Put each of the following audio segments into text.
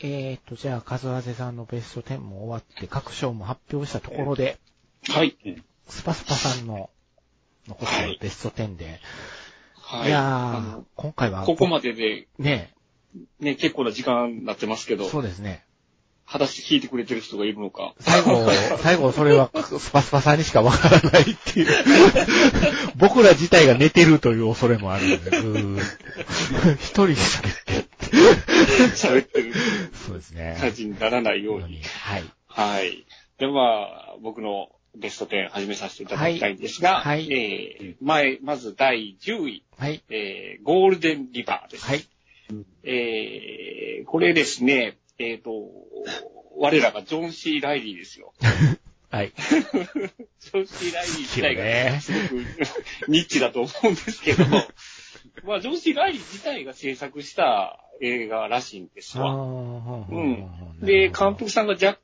えーと、じゃあ、カズワゼさんのベスト10も終わって、各賞も発表したところで、はい。スパスパさんの残ってはいるベスト10で、はい。いや今回は、ここまでで、ね、ね、結構な時間になってますけど、そうですね。話聞いてくれてる人がいるのか。最後、最後それはスパスパさんにしかわからないっていう。僕ら自体が寝てるという恐れもあるので、一人で喋って。喋ってるそうですね。感じにならないように。はい。はい。で、まあ、僕のベスト10始めさせていただきたいんですが、はいはいえー、前、まず第10位、はい。えー、ゴールデンリバーです。はい。えー、これですね、えっ、と、我らがジョン・シー・ライリーですよ。はい。ジョン・シー・ライリー自体ねがすごくニッチだと思うんですけど、まあ、ジョン・シー・ライリー自体が制作した映画らしいんですわ。うん。で、監督さんがジャック・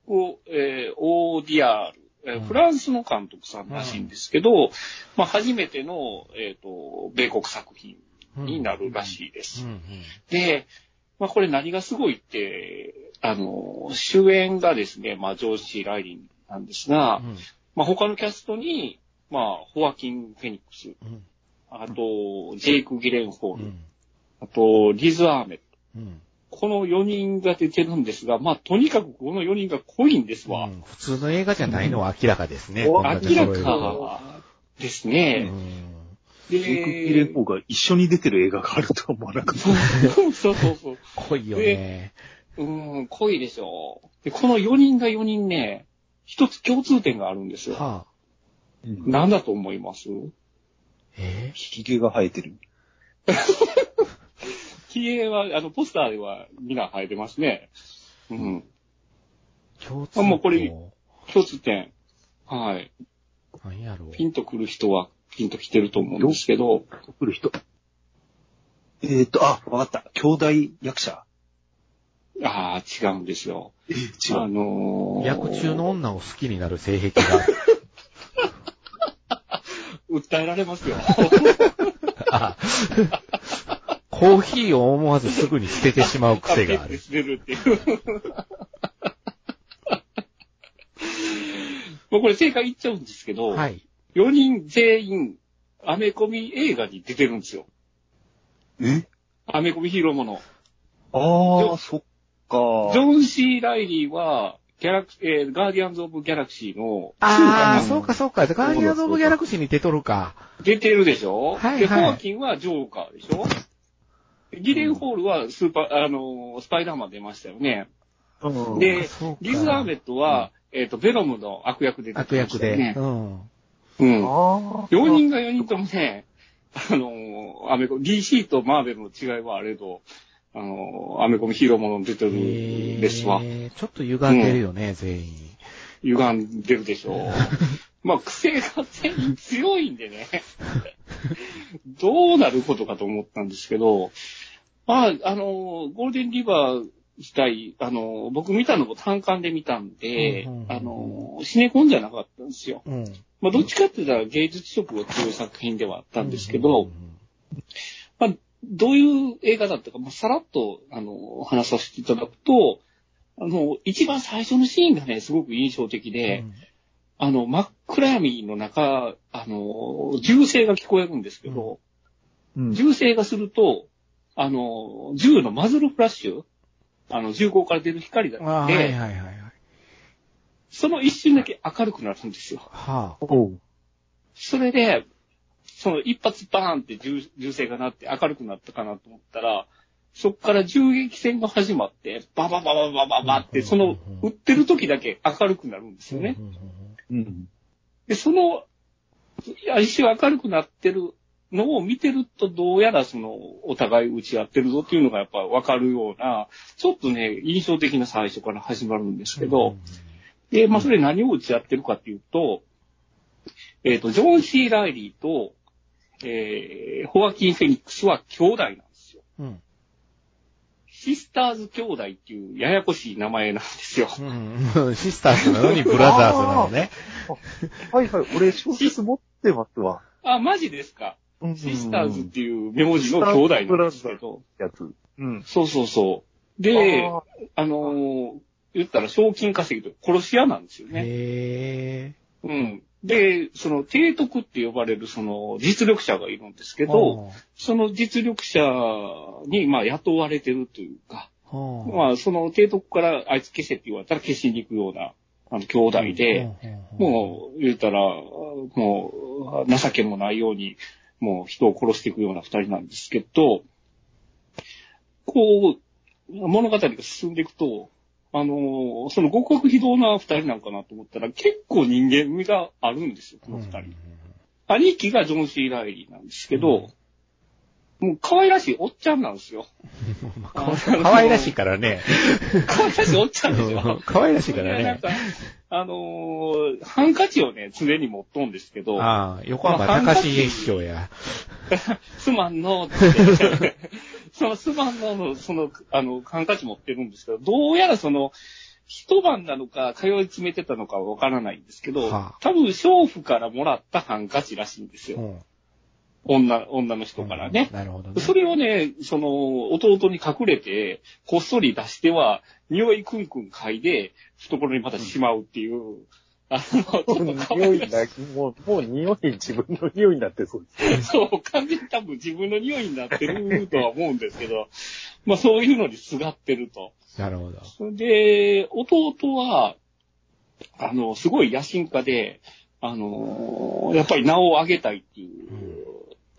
えーオーディアール、フランスの監督さんらしいんですけど、まあ、初めての、えっ、と、米国作品になるらしいです。で、まあ、これ何がすごいって、あの、主演がですね、まあ、ジョージ・ライリンなんですが、うんまあ、他のキャストに、まあ、ホアキン・フェニックス、うんあと、ジェイク・ギレンホール、うんあと、リズ・アーメット。うんこの4人が出てるんですが、まあ、とにかくこの4人が濃いんですわ。うん普通の映画じゃないのは明らかですね。明らかですうね。んジェイク・ギレンホーが一緒に出てる映画があるとは思わなかった。そうそうそう。濃いよね。うん、濃いでしょ。で、この4人が4人ね、一つ共通点があるんですよ。はあ。うん何だと思います？え？髭が生えてる。髭は、あの、ポスターではみんな生えてますね。うん。ー、共通あもうこれ項共通点。はい。何やろう。ピンとくる人はピンと来てると思うんですけど、来る人。えーっと、あ、わかった。兄弟役者ああ、違うんですよ。え違う。のー、役中の女を好きになる性癖が。訴えられますよ。あコーヒーを思わずすぐに捨ててしまう癖がある。捨てるっていう。もうこれ正解言っちゃうんですけど、はい。4人全員、アメコミ映画に出てるんですよ。え？アメコミヒーローもの。ああ、そっか。ジョン・シー・ライリーは、ギャラク、えーガーディアンズ・オブ・ギャラクシーの、ああ、うんそうかそうか。ガーディアンズ・オブ・ギャラクシーに出とるか。出てるでしょ？はいはいで、ホアキンはジョーカーでしょ？ギレンホールはスーパー、あのー、スパイダーマン出ましたよね。うんでリズ・アーメットは、えっ、と、ベノムの悪役で出悪てま役で。したよねう。ん。うん。ああ。4人が4人ともね、あのー、アメコミ、DC とマーベルの違いはあれど、あのー、アメコミヒーローものに出てるんですわ。えーちょっと歪んでるよね、全員。歪んでるでしょう。まあ、癖が全員強いんでね。どうなることかと思ったんですけど、まあ、あの、ゴールデンリバー自体、あの、僕見たのも単館で見たんでうんうんうんう、んあの、シネコンじゃなかったんですよ。うん。まあ、どっちかって言ったら芸術色が強い作品ではあったんですけど、まあ、どういう映画だったか、まあ、さらっと、あの、話させていただくと、あの、一番最初のシーンがね、すごく印象的で、あの、真っ暗闇の中、あの、銃声が聞こえるんですけど、うん。銃声がすると、あの、銃のマズルフラッシュ、あの、銃口から出る光だって、はいはいはいはい。その一瞬だけ明るくなるんですよ。はあ。おうそれで、その一発バーンって銃銃声が鳴って明るくなったかなと思ったら、そっから銃撃戦が始まって、バババババババって、その、撃ってる時だけ明るくなるんですよね。うん。で、その、いや一瞬明るくなってるのを見てると、どうやらその、お互い打ち合ってるぞっていうのがやっぱわかるような、ちょっとね、印象的な最初から始まるんですけど、で、まあ、それ何を打ち合ってるかっていうと、えっ、と、ジョン・シー・ライリーと、えー、ホアキン・フェニックスは兄弟なんですよ。うん。シスターズ兄弟っていうややこしい名前なんですよ。うん。うん。シスターズなのにブラザーズなのね。はいはい。俺小説持ってますわ。あ、マジですか？うんシスターズっていう名字の兄弟なんですけど。やつ。うん。そうそうそう。で、ああのー言ったら賞金稼ぎと殺し屋なんですよね。へうん。で、その、提督って呼ばれるその実力者がいるんですけぇど、、その実力者に、まあ、雇われてるというか、はまあ、その提督からあいつ消せって言われたら消しに行くような、あの、兄弟で、もう、言うたら、もう、情けもないように、もう人を殺していくような二人なんですけど、こう、物語が進んでいくと、あの、その極悪非道な二人なんかなと思ったら、結構人間味があるんですよ、この二人。兄貴がジョン・シー・ライリーなんですけど、もう可愛らしいおっちゃんなんですよ。かわいかわいらしいからね。可愛らしいおっちゃんですよ。かわいらしいからね。なんか、あのーハンカチをね、常に持っとんですけど、ああ、横浜高重師匠や。すまんのって、そのすまんのの、その、あの、ハンカチ持ってるんですけど、どうやらその、一晩なのか、通い詰めてたのかわからないんですけど、はあ多分、娼婦からもらったハンカチらしいんですよ。うん女、女の人からね。なるほどね。それをね、その、弟に隠れて、こっそり出しては、匂いクンクン嗅いで、懐にまたしまうっていう、あの、ちょっと可愛らしい匂いだ、もう、もう匂い、自分の匂いになってそうです。そう、完全に多分自分の匂いになってるとは思うんですけど、まあそういうのにすがってると。なるほど。で、弟は、あの、すごい野心家で、あの、やっぱり名を上げたいっていう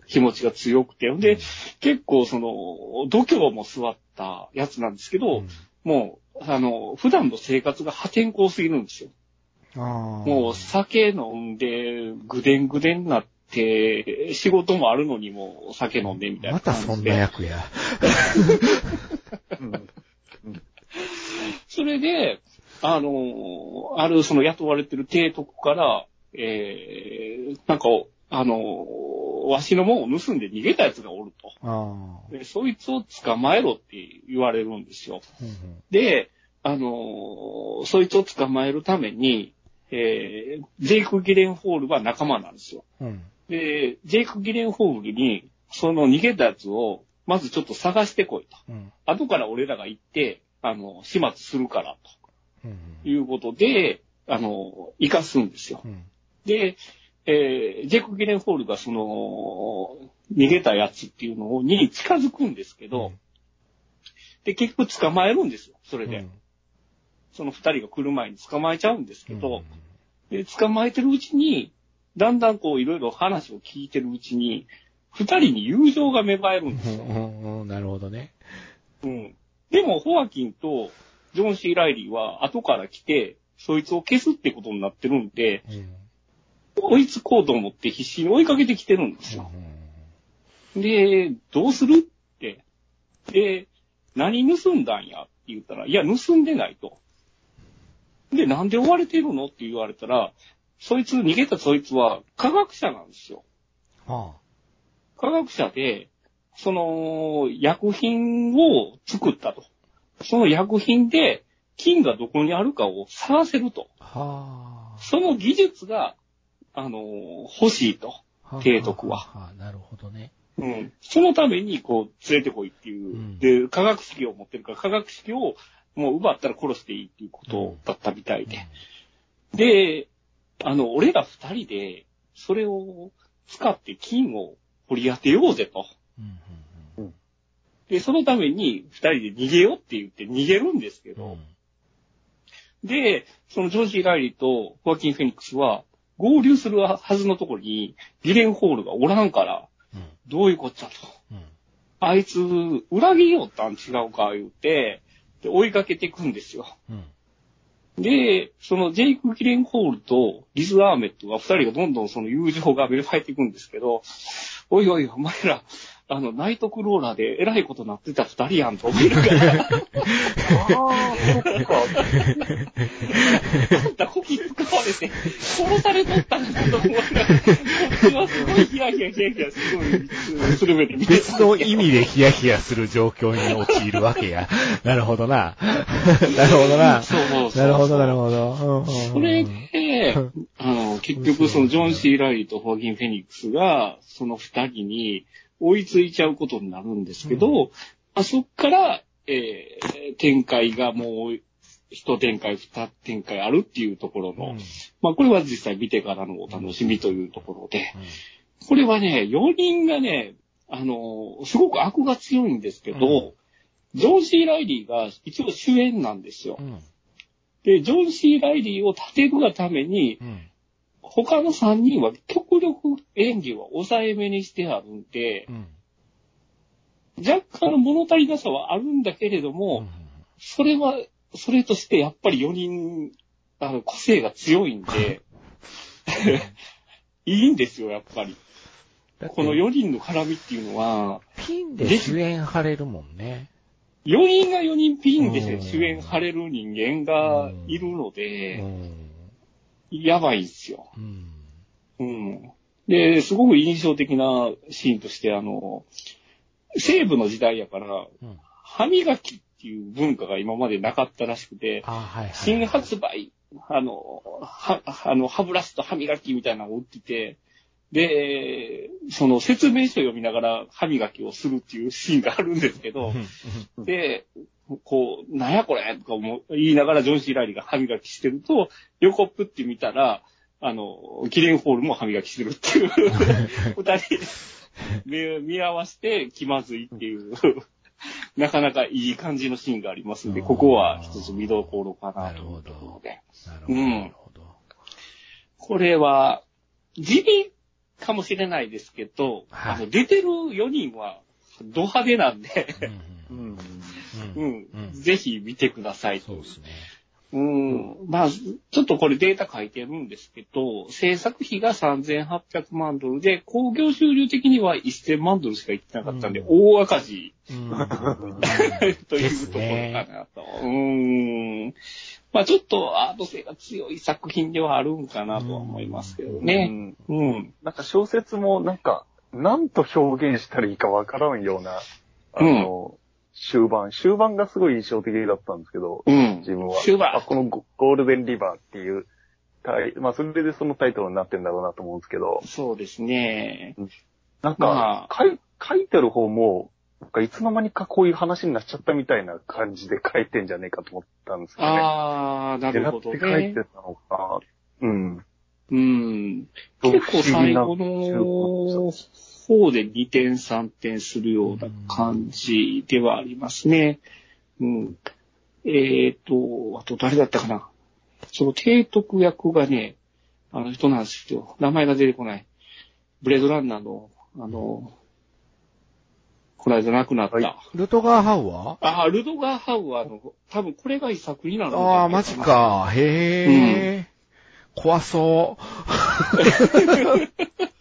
気持ちが強くて、で、結構その、度胸も座ったやつなんですけど、うんもう、あの、普段の生活が破天荒すぎるんですよ。もう酒飲んで、ぐでんぐでんになって、仕事もあるのにもう酒飲んでみたいなまた。そんな役や。う んそれで、あの、あるその雇われてる提督から、えー、なんか、あの、わしのもんを盗んで逃げた奴がおると。でそいつを捕まえろって言われるんですよ。うんうんで、あの、そいつを捕まえるために、えー、ジェイク・ギレンホールは仲間なんですよ。うん。で、ジェイク・ギレンホールに、その逃げたやつを、まずちょっと探してこいと。うん。後から俺らが行って、あの、始末するから、うん。ということで、あの、生かすんですよ。うん。で、えージェイク・ギレンホールがその、逃げたやつっていうのに近づくんですけど、で、結局捕まえるんですよ、それで。その二人が来る前に捕まえちゃうんですけど、で、捕まえてるうちに、だんだんこういろいろ話を聞いてるうちに、二人に友情が芽生えるんですよ。うんうんうんなるほどね。うん。でも、ホアキンとジョン・シー・ライリーは後から来て、そいつを消すってことになってるんで、うん追いつこうと思って必死に追いかけてきてるんですよ。で、どうするって。で、何盗んだんやって言ったら、いや、盗んでないと。で、なんで追われてるのって言われたら、そいつ、逃げたそいつは科学者なんですよ。あ科学者で、その、薬品を作ったと。その薬品で、菌がどこにあるかを探せると。あ。その技術が、あの、欲しいと。あ。提督ははあ。なるほどね。うん。そのために、こう、連れてこいっていう。うんで、化学式を持ってるから、化学式をもう奪ったら殺していいっていうことだったみたいで。で、あの、俺ら二人で、それを使って金を掘り当てようぜと。うんうんで、そのために二人で逃げようって言って逃げるんですけうんど、で、そのジョージー・ライリーとホアキン・フェニックスは合流するはずのところにギレンホールがおらんから、うんどういうこっちゃと。うんあいつ、裏切りよったん違うか言うて、で、追いかけていくんですよ。うんで、そのジェイク・ギレンホールとリズ・アーメットが二人がどんどんその友情が芽生えていくんですけど、おいおい、お前ら、あの、ナイトクローラーで偉いことなってた二人やんと思いながら、ああ、そっか。あんたこき使われて、殺されとったんだと思いながら、こっちはすごいヒヤヒヤヒヤヒヤすごい、する目で見て別の意味でヒヤヒヤする状況に陥るわけや。なるほどな。なるほどな。そうそうそうなるほど、なるほど。それで、あの、結局そのジョン・シー・ライとホアキン・フェニックスが、その二人に追いついちゃうことになるんですけど、あそっから、えー展開がもう、一展開、二展開あるっていうところの、うんまあこれは実際見てからのお楽しみというところで、これはね、4人がね、あの、すごく悪が強いんですけど、ジョン・シー・ライリーが一応主演なんですよう。ん。で、ジョン・シー・ライリーを立てるがために、うん。他の3人は極力演技は抑えめにしてあるんで、うん。若干の物足りなさはあるんだけれども、それは、それとしてやっぱり4人、あの、個性が強いんで、いいんですよ、やっぱり。この4人の絡みっていうのは、ピンで主演張れるもんね。4人が4人ピンでうん主演張れる人間がいるのうで、ん。やばいんですよ。うん。うん。で、すごく印象的なシーンとして、あの、西部の時代やから、うん。歯磨きっていう文化が今までなかったらしくて、あはいはい。新発売、あの、は、あの、歯ブラシと歯磨きみたいなのを売ってて、で、その説明書を読みながら歯磨きをするっていうシーンがあるんですけど、うんで、こう、なんやこれとか思う言いながらジョン・シー・ライリーが歯磨きしてると、横っぷって見たら、あの、キレンホールも歯磨きしてるっていう、二人目見合わせて気まずいっていう、なかなかいい感じのシーンがありますんで、ここは一つ見どころかなというところで。なるほど。うんなるほど。これは、地味かもしれないですけど、はいあの、出てる4人は、ド派手なんで、うんうん。ううんん、ぜひ見てくださいとそうですね。うん。まあ、ちょっとこれデータ書いてるんですけど、制作費が3800万ドルで、興行収入的には1000万ドルしかいってなかったんで、うん大赤字うん。というところかなと。うん。まあちょっとアート性が強い作品ではあるんかなとは思いますけどうね。んうん。なんか小説もなんか、なんと表現したらいいかわからんような、あの、終盤、終盤がすごい印象的だったんですけど、うん。自分は。終盤あこのゴゴールデンリバーっていう、まあそれでそのタイトルになってんだろうなと思うんですけど、そうですね。なんまか、書い書いてる方も、なんかいつの間にかこういう話になっちゃったみたいな感じで書いてんじゃねえかと思ったんですけどね。あー、なるほど狙って書いねて。たのか。うん。うん。結結構最後の方で2点3点するような感じではありますね。うん。えっ、と、あと誰だったかな。その提督役がね、あの人なんですよ。名前が出てこない。ブレードランナーの、あの、この間亡くなった。はいルトガーハウアー？あ、ルドガー・ハウアーの、多分これが遺作になるああ、マジ。か。へえ。怖そう。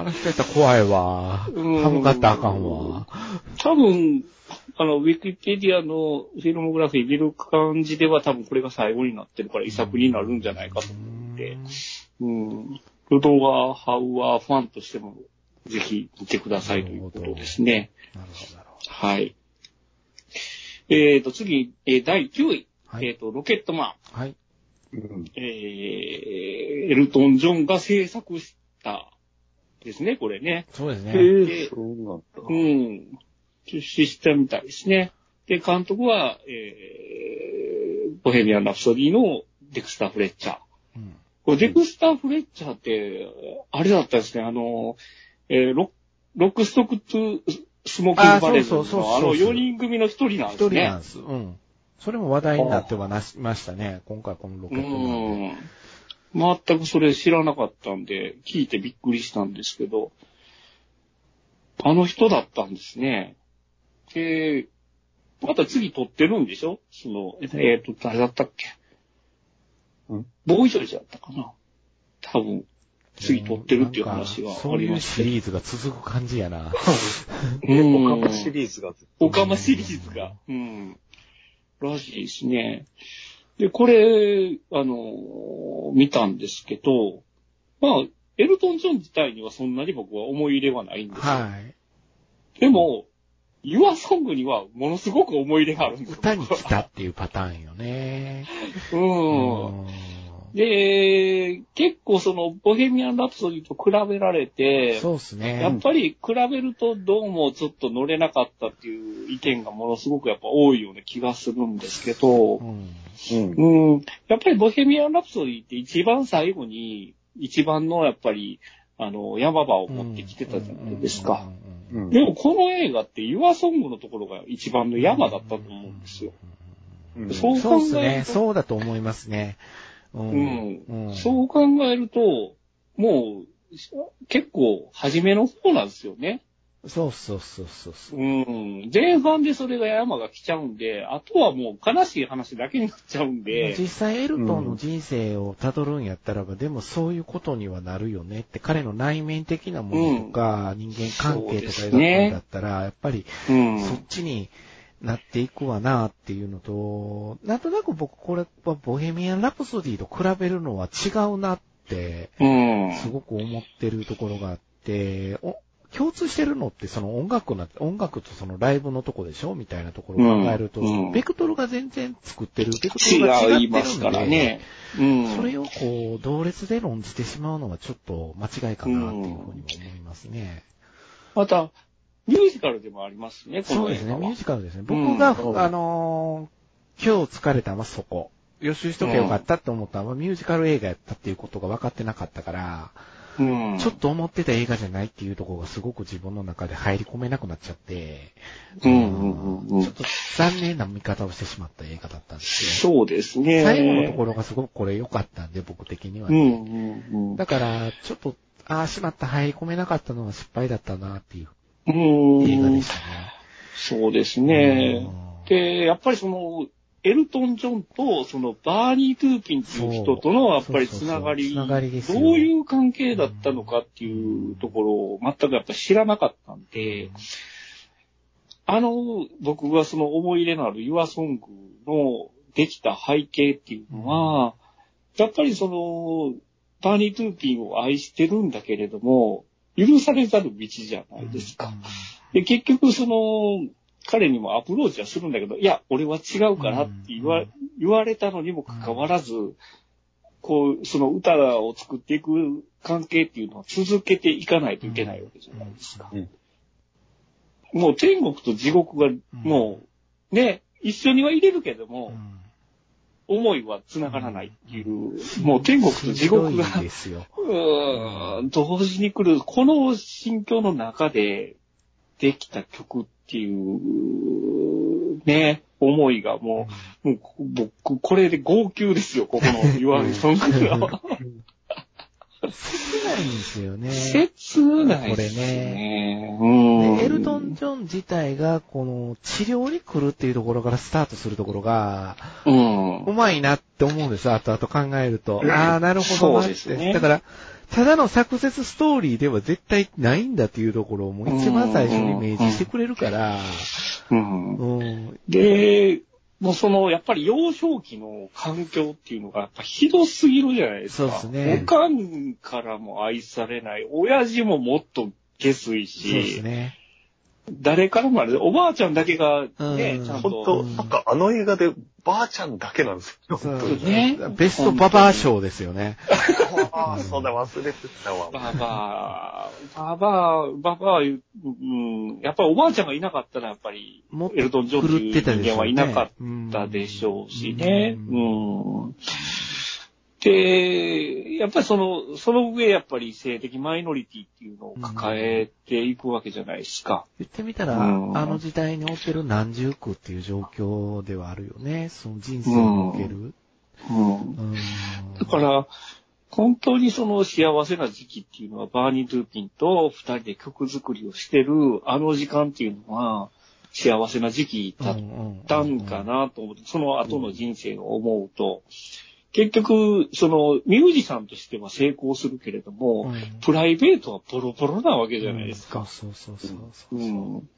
あの人やったら怖いわ。うん歯向かったらあかんわ。多分、あの、ウィキペディアのフィルモグラフィー見る感じでは多分これが最後になってるから遺作になるんじゃないかと思って。うん。ルドガー・ハウアーファンとしてもぜひ見てくださいということですね。なるほど、なるほはい。えーと、次、えー第9位。はいえーと、ロケットマン。ど。はい。うん。えー、エルトン・ジョンが制作したですね、これね。へそうですね。え、そうなんだ。うん。出資したみたいですね。で、監督は、えー、ボヘミアン・ラプソディのデクスター・フレッチャー。うんこれデクスター・フレッチャーって、あれだったんですね、あの、えーロロックストック・トゥ・スモーキング・バレルズのあの4人組の一人なん一ですね。人なんです。うん。それも話題になってはなしましたね。今回このロケットマンで。ん。全くそれ知らなかったんで、聞いてびっくりしたんですけど、あの人だったんですね。で、また次撮ってるんでしょ？その、えっ、と、誰だったっけ？んボーイジョージだったかな？多分、次撮ってるっていう話があそういうりまして。シリーズが続く感じやな。うんオカマシリーズが。オカマシリーズが。うん。らしいですね。で、これ、あの、見たんですけど、まあ、エルトン・ジョン自体にはそんなに僕は思い入れはないんですよ。はい。でも、ユアソングにはものすごく思い入れがあるんですよ。歌に来たっていうパターンよね。うん。うんで、結構その、ボヘミアン・ラプソディと比べられて、そうですね。やっぱり比べるとどうもちょっと乗れなかったっていう意見がものすごくやっぱ多いような気がするんですけどう、ん。うん。うん、やっぱりボヘミアン・ラプソディって一番最後に、一番のやっぱり、あの、山場を持ってきてたじゃないですか。でもこの映画ってユアソングのところが一番の山だったと思うんですよ。うんそうそうですね。考えるとそうだと思いますね。ううんうんそう考えると、もう、結構、初めの方なんですよね。そうそうそうそうそう。うん。前半でそれが山が来ちゃうんで、あとはもう悲しい話だけになっちゃうんで、実際エルトンの人生を辿るんやったらば、でもそういうことにはなるよねって、彼の内面的なものとか、人間関係とか描くんだったら、やっぱりうん。そっちになっていくわなっていうのと、なんとなく僕これはボヘミアン・ラプソディと比べるのは違うなって、うん。すごく思ってるところがあって、お共通してるのってその音楽な、音楽とそのライブのとこでしょみたいなところを考えると、ベクトルが全然作ってる、ベクトルが違ってるんで、違いますからね。うん。それをこう、同列で論じてしまうのはちょっと間違いかなっていうふうにも思いますね。また、ミュージカルでもありますね、こそうですね。ミュージカルですね。僕が、うんあのー今日疲れたのはそこ。予習しとけばよかったって思ったのは、ミュージカル映画やったっていうことが分かってなかったから、うん。ちょっと思ってた映画じゃないっていうところがすごく自分の中で入り込めなくなっちゃって、うんうんうんうんちょっと残念な見方をしてしまった映画だったんですよ。そうですね。最後のところがすごくこれ良かったんで、僕的にはね、うんうんうん。だから、ちょっと、ああ、しまった、入り込めなかったのは失敗だったなっていううん。映画でしたね。そうですね。で、やっぱりその、エルトン・ジョンと、その、バーニー・トゥーピンっていう人との、やっぱりつながり、どういう関係だったのかっていうところを全くやっぱ知らなかったんで、あの、僕がその思い入れのある Your Song のできた背景っていうのは、やっぱりその、バーニー・トゥーピンを愛してるんだけれども、許されざる道じゃないですか。で、結局その、彼にもアプローチはするんだけど、いや、俺は違うからって言わ,、うん。言われたのにもかかわらず、こう、その歌を作っていく関係っていうのを続けていかないといけないわけじゃないですか。うん。もう天国と地獄が、もう、ね、一緒には入れるけども、思いは繋がらないっていう、もう天国と地獄が。うーん同時に来る、この心境の中でできた曲っていう、ね、思いがもう、もう僕、これで号泣ですよ、ここの言われソングが。切ないんですよね。切ないですね。うん。でエルトン・ジョン自体が、この治療に来るっていうところからスタートするところが、うんう。まいなって思うんです、後々考えると。ああ、なるほどなって。そうですねだから、ただのサクセスストーリーでは絶対ないんだっていうところをもう一番最初に明示してくれるから、うん。うん。で、もうその、やっぱり幼少期の環境っていうのが、やっぱひどすぎるじゃないですか。そうですねおかんからも愛されない。親父ももっと下水そうですし、ね。誰からもあれ、おばあちゃんだけがね、うんちゃん本と当、なんかあの映画でばあちゃんだけなんですよ。にねベストババア賞ですよね。ああ、そうだ、忘れてたわ。ババア、ババア、ババア、うん、やっぱりおばあちゃんがいなかったら、やっぱり、もっとエルトン・ジョンっていう人間はいなかっうんたでしょうしね。ううん。で、やっぱりその、その上、やっぱり性的マイノリティっていうのを抱えていくわけじゃないですか。言ってみたら、うんあの時代における何十区っていう状況ではあるよね。その人生における。うん。うんだから、本当にその幸せな時期っていうのは、バーニー・トゥーピンと二人で曲作りをしてるあの時間っていうのは、幸せな時期だったんかなと思って、その後の人生を思うと、結局、そのミュージシャンとしては成功するけれども、うんプライベートはボロボロなわけじゃないですか。そうそうそうそう。うん。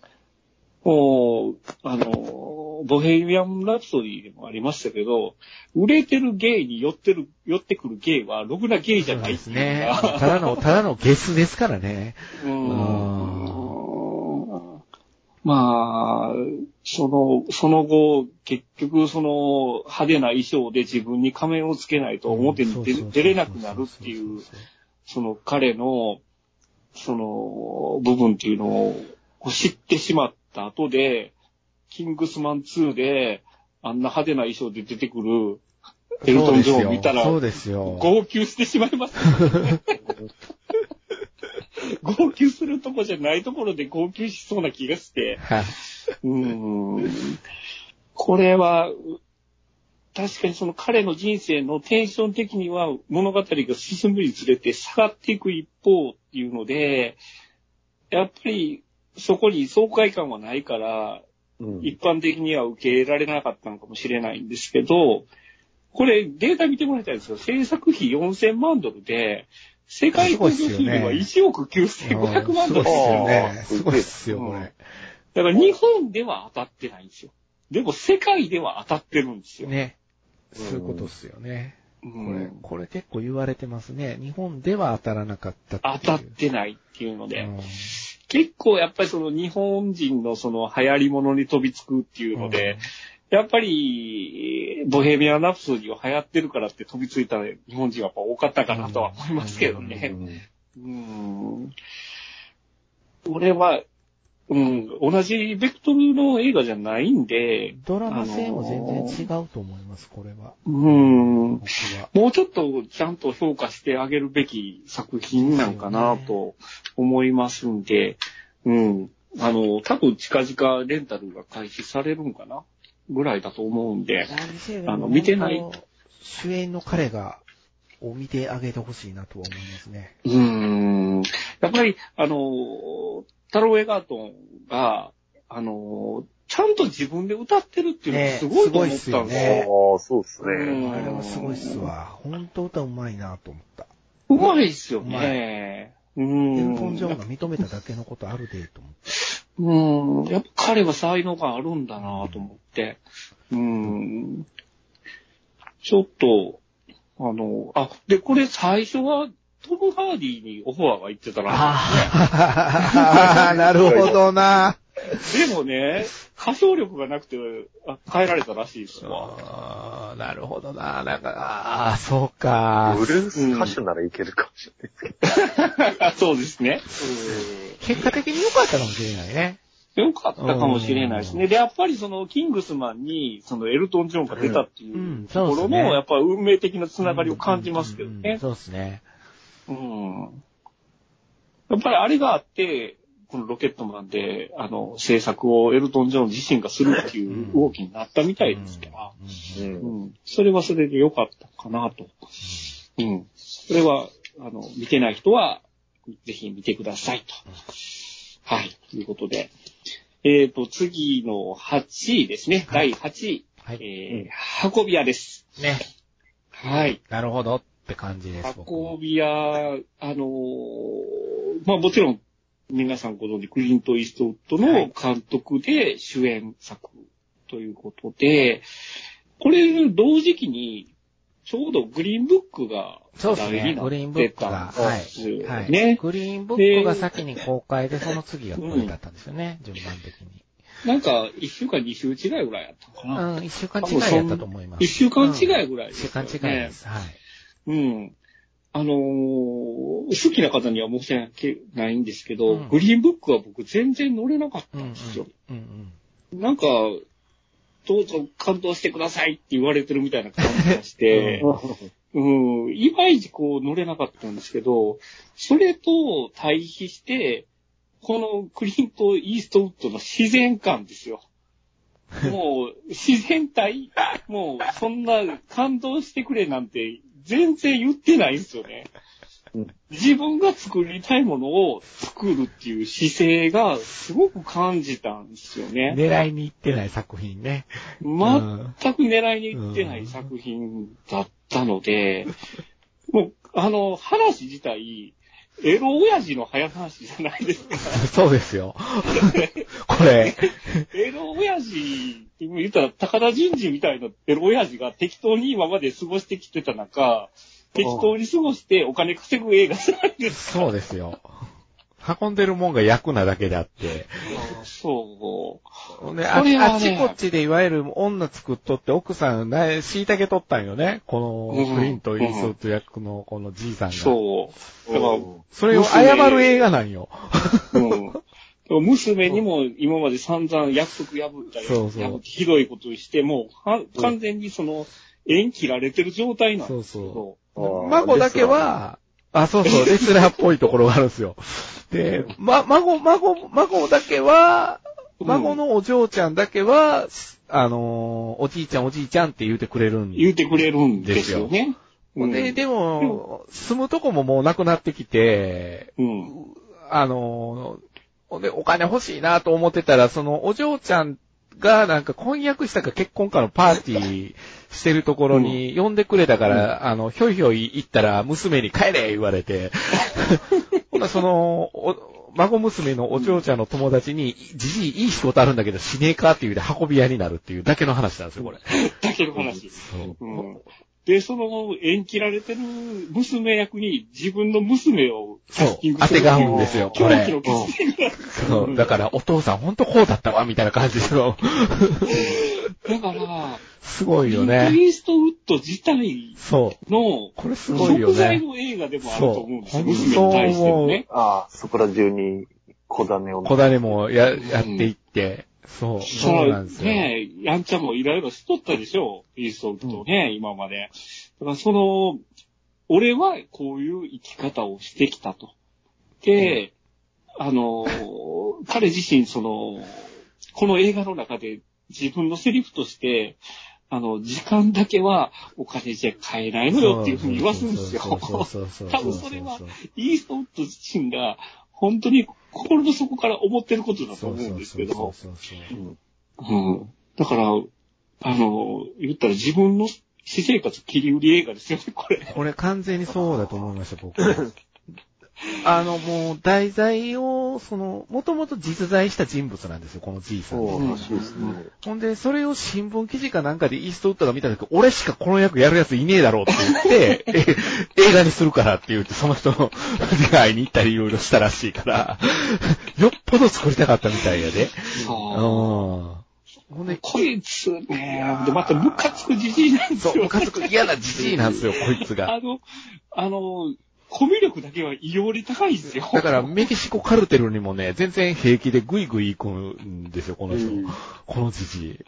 もう、あの、ボヘミアン・ラプソディでもありましたけど、売れてるゲイに寄ってる、寄ってくるゲイは、ろくなゲイじゃないっていうのね。がただの、ただのゲスですからね。うんうんまあ、その、その後、結局、その、派手な衣装で自分に仮面をつけないと表に出出れなくなるっていう、その彼の、その、部分っていうのを知ってしまった後で、キングスマン2で、あんな派手な衣装で出てくる、エルトン・ジョーンを見たら、そうですよ。号泣してしまいますよね。号泣するとこじゃないところで号泣しそうな気がして。はい。うーん。これは、確かにその彼の人生のテンション的には物語が進むにつれて下がっていく一方っていうので、やっぱりそこに爽快感はないから、うん一般的には受け入れられなかったのかもしれないんですけど、これデータ見てもらいたいんですよ。制作費4000万ドルで、世界興行収入は1億9500万ドルですよね。すごいっすよ、これ。だから日本では当たってないんですよ。でも世界では当たってるんですよ。ね。そういうことっすよね。うこれん、これ結構言われてますね。日本では当たらなかった。当たってないっていうので、うん結構やっぱりその日本人のその流行り物に飛びつくっていうので、やっぱり、ボヘミアン・ラプソディを流行ってるからって飛びついた日本人はやっぱ多かったかなとは思いますけどね。うん。俺は、うん、同じベクトルの映画じゃないんで、ドラマ性も全然違うと思います、これは。うん。もうちょっとちゃんと評価してあげるべき作品なんかなと思いますんで、うん。あの、多分近々レンタルが開始されるんかなぐらいだと思うんで、あの見てない主演の彼が、を見てあげてほしいなとは思いますね。うーん。やっぱり、あの、タロー・エガートンが、あの、ちゃんと自分で歌ってるっていうのがすごいと思ったんですよ。ねああ、そうですね。うんあれはすごいっすわ。本当歌うまいなと思った。うまいっすよね。うエん。ルトン・ジョーンが認めただけのことあるで、と思って。うん。やっぱ彼は才能があるんだなと思って。うん。ちょっと、あの、あ、で、これ最初はトム・ハーディにオファーが行ってたらしああ、なるほどな。いでもね、歌唱力がなくて、あ変えられたらしいですわ。あーなるほどな。なんか、ああ、そうか。ブルース歌手ならいけるかもしれないですけど。そうですね。結果的に良かったかもしれないね。よかったかもしれないですね。で、やっぱりその、キングスマンに、その、エルトン・ジョーンが出たっていうところそうですねの、やっぱり運命的なつながりを感じますけどね。うんうんそうですね。うん。やっぱりあれがあって、このロケットマンで、あの、制作をエルトン・ジョーン自身がするっていう動きになったみたいですから、う。うんん。それはそれで良かったかなと。うん。それは、あの、見てない人は、ぜひ見てくださいと。はい。ということで。えっ、と、次の8位ですね。第8位。はい。えー、運び屋です。ね。はい。なるほどって感じです、僕も運び屋、あのーまあもちろん、皆さんご存知、クリント・イーストウッドの監督で主演作ということで、これ同時期に、ちょうどグリーンブックがそうですね。グリーンブッてクが。はい。はい。ね。グリーンブックが先に公開で、その次がこれだったんですよね。順番的に。なんか、一週間、二週違いぐらいやったかな。うん、一週間違いやったと思います。一週間違いぐらい一週。間違いです。はい。うん。あのー好きな方には申し訳ないんですけど、うんグリーンブックは僕全然乗れなかったうんですよ。うんうん。なんか、どうぞ感動してくださいって言われてるみたいな感じがして、うん、いまいちこう乗れなかったんですけど、それと対比して、このクリント・イーストウッドの自然感ですよ。もう、自然体？もう、そんな感動してくれなんて全然言ってないんですよねうん。自分が作りたいものを作るっていう姿勢がすごく感じたんですよね。狙いに行ってない作品ね。全く狙いに行ってない作品だったので、もう、あの、話自体、エロ親父の早話じゃないですか。そうですよ。これ。エロ親父言ったら、高田純次みたいなエロ親父が適当に今まで過ごしてきてた中、適当に過ごしてお金稼ぐ映画じゃないですか。そうですよ。運んでるもんが役なだけであって。そう。ね、あねあっちこっちでいわゆる女作っとって奥さん、な、椎茸取ったんよね。この、クリント・イースト役のこのじいさんが。そう。だから、それを謝る映画なんよ。うん。娘にも今まで散々約束破ったり、そうそうひどいことをして、もうは完全にその、縁切られてる状態なんですけど、そう孫だけは、あ、そうそう、レスラーっぽいところがあるんですよ。で、ま、孫、孫、孫だけは、孫のお嬢ちゃんだけは、あのーおじいちゃんおじいちゃんって言うてくれるん言うてくれるんですよね。うんで、でも、住むとこももうなくなってきて、うん。あのーで、お金欲しいなと思ってたら、そのお嬢ちゃんがなんか婚約したか結婚かのパーティーしてるところに呼んでくれたから、あの、ひょいひょい行ったら娘に帰れ言われて、ほなその、お孫娘のお嬢ちゃんの友達に、じじいいい仕事あるんだけどしねえかって言うて運び屋になるっていうだけの話なんですよ、これ。だけの話。そううん。で、その、縁切られてる娘役に自分の娘をそう当てがうんですよこれそう。だから、お父さんほんとこうだったわ、みたいな感じの。だから、すごいよクね。リストウッド自体そう。の、これすごいよ食材ね。の映画でもあると思うんですよ。娘に対してのね。ああ、そこら中に小種を。小種もや、やっていって、そう、そそうなんですよ。ねやんちゃんもいろいろしとったでしょう。クリストウッドね、今まで。だからその、俺はこういう生き方をしてきたと。で、あの、彼自身その、この映画の中で自分のセリフとして、あの、時間だけはお金じゃ買えないのよっていうふうに言わすんですよ。多分それはイーストウッド自身が本当に心の底から思ってることだと思うんですけど、そうそうそうそううん。だから、あの、言ったら自分の私生活切り売り映画ですよね、これ。これ完全にそうだと思いました、僕。あの、もう、題材を、その、もともと実在した人物なんですよ、このじいさん。そうらしいですね。ほんで、それを新聞記事かなんかでイーストウッドが見た時、俺しかこの役やるやついねえだろうって言って、え映画にするからって言って、その人の出会いに行ったりいろいろしたらしいから、よっぽど作りたかったみたいやで。うん。そう。ほんで、こいつね、で、またムカつくじじいなんですよ、そう、ムカつく嫌なじじいなんですよ、こいつが。あの、あの、コミュ力だけは異様に高いんですよ。だから、メキシコカルテルにもね、全然平気でグイグイ行くんですよ、この人。うんこのじじい。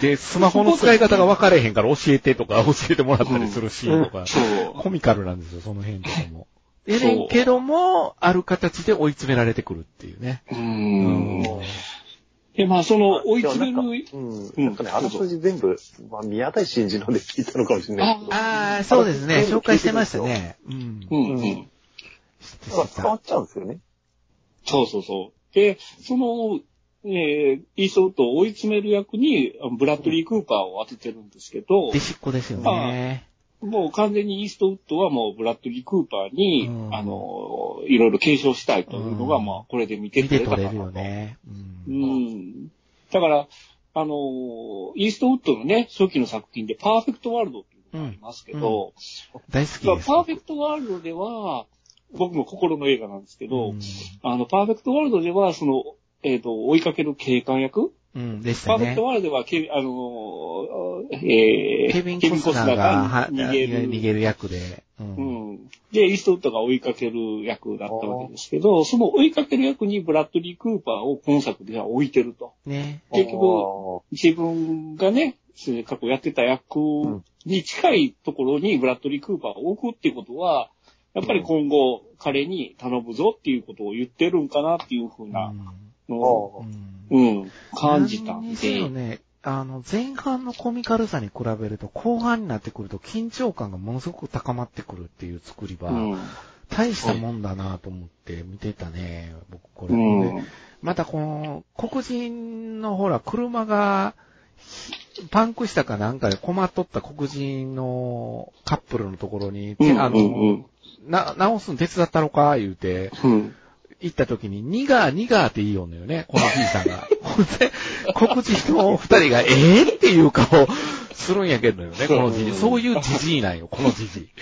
で、スマホの使い方が分かれへんから教えてとか、教えてもらったりするシーンとか、そう。コミカルなんですよ、その辺とかも。えそうねんけども、ある形で追い詰められてくるっていうね。う。うんで、まあ、その、追い詰める、うん。なんかね、あらすじ全部、まあ、宮台真司ので聞いたのかもしれないけど。ああ、そうですね、紹介してましたね。うん。うん、うん。知ってまあ、知っ伝わっちゃうんですよね。そうそうそう。で、その、えー、イーストウッドを追い詰める役に、ブラッドリー・クーパーを当ててるんですけど弟、子っ子ですよね。もう完全にイーストウッドはもうブラッドリー・クーパーに、うんあの、いろいろ継承したいというのが、うんまあ、これで見て見取れたかなと。よね。ううんん。だから、あの、イーストウッドのね、初期の作品でパーフェクトワールドっていうのがありますけど、大好きです。まあパーフェクトワールドでは、僕の心の映画なんですけど、うんあの、パーフェクトワールドでは、その、えっ、と、追いかける警官役うん、でしたねパーフェクト。ワールドでは、けあの、えー、ケビン・コスナーがは逃げる。逃げる役で。う。うんん。で、イーストウッドが追いかける役だったわけですけど、その追いかける役にブラッドリー・クーパーを今作では置いてると。ね。結局、自分がね、過去やってた役に近いところにブラッドリー・クーパーを置くっていうことは、やっぱり今後彼に頼むぞっていうことを言ってるんかなっていうふうなうんうん、感じたんで、ね、あの、前半のコミカルさに比べると、後半になってくると緊張感がものすごく高まってくるっていう作りは、うん。大したもんだなと思って見てたね、僕これ、うんね。またこの、黒人のほら、車が、パンクしたかなんかで困っとった黒人のカップルのところに、うんあの、うんな、直すん手伝ったろか言うて、うん。行った時に、ニガー、ニガーって言いよんのよね、このじいさんが。ほんで、黒人の二人が、ええっていう顔するんやけどよね、このじじい。そういうじじいなんよ、このじじい。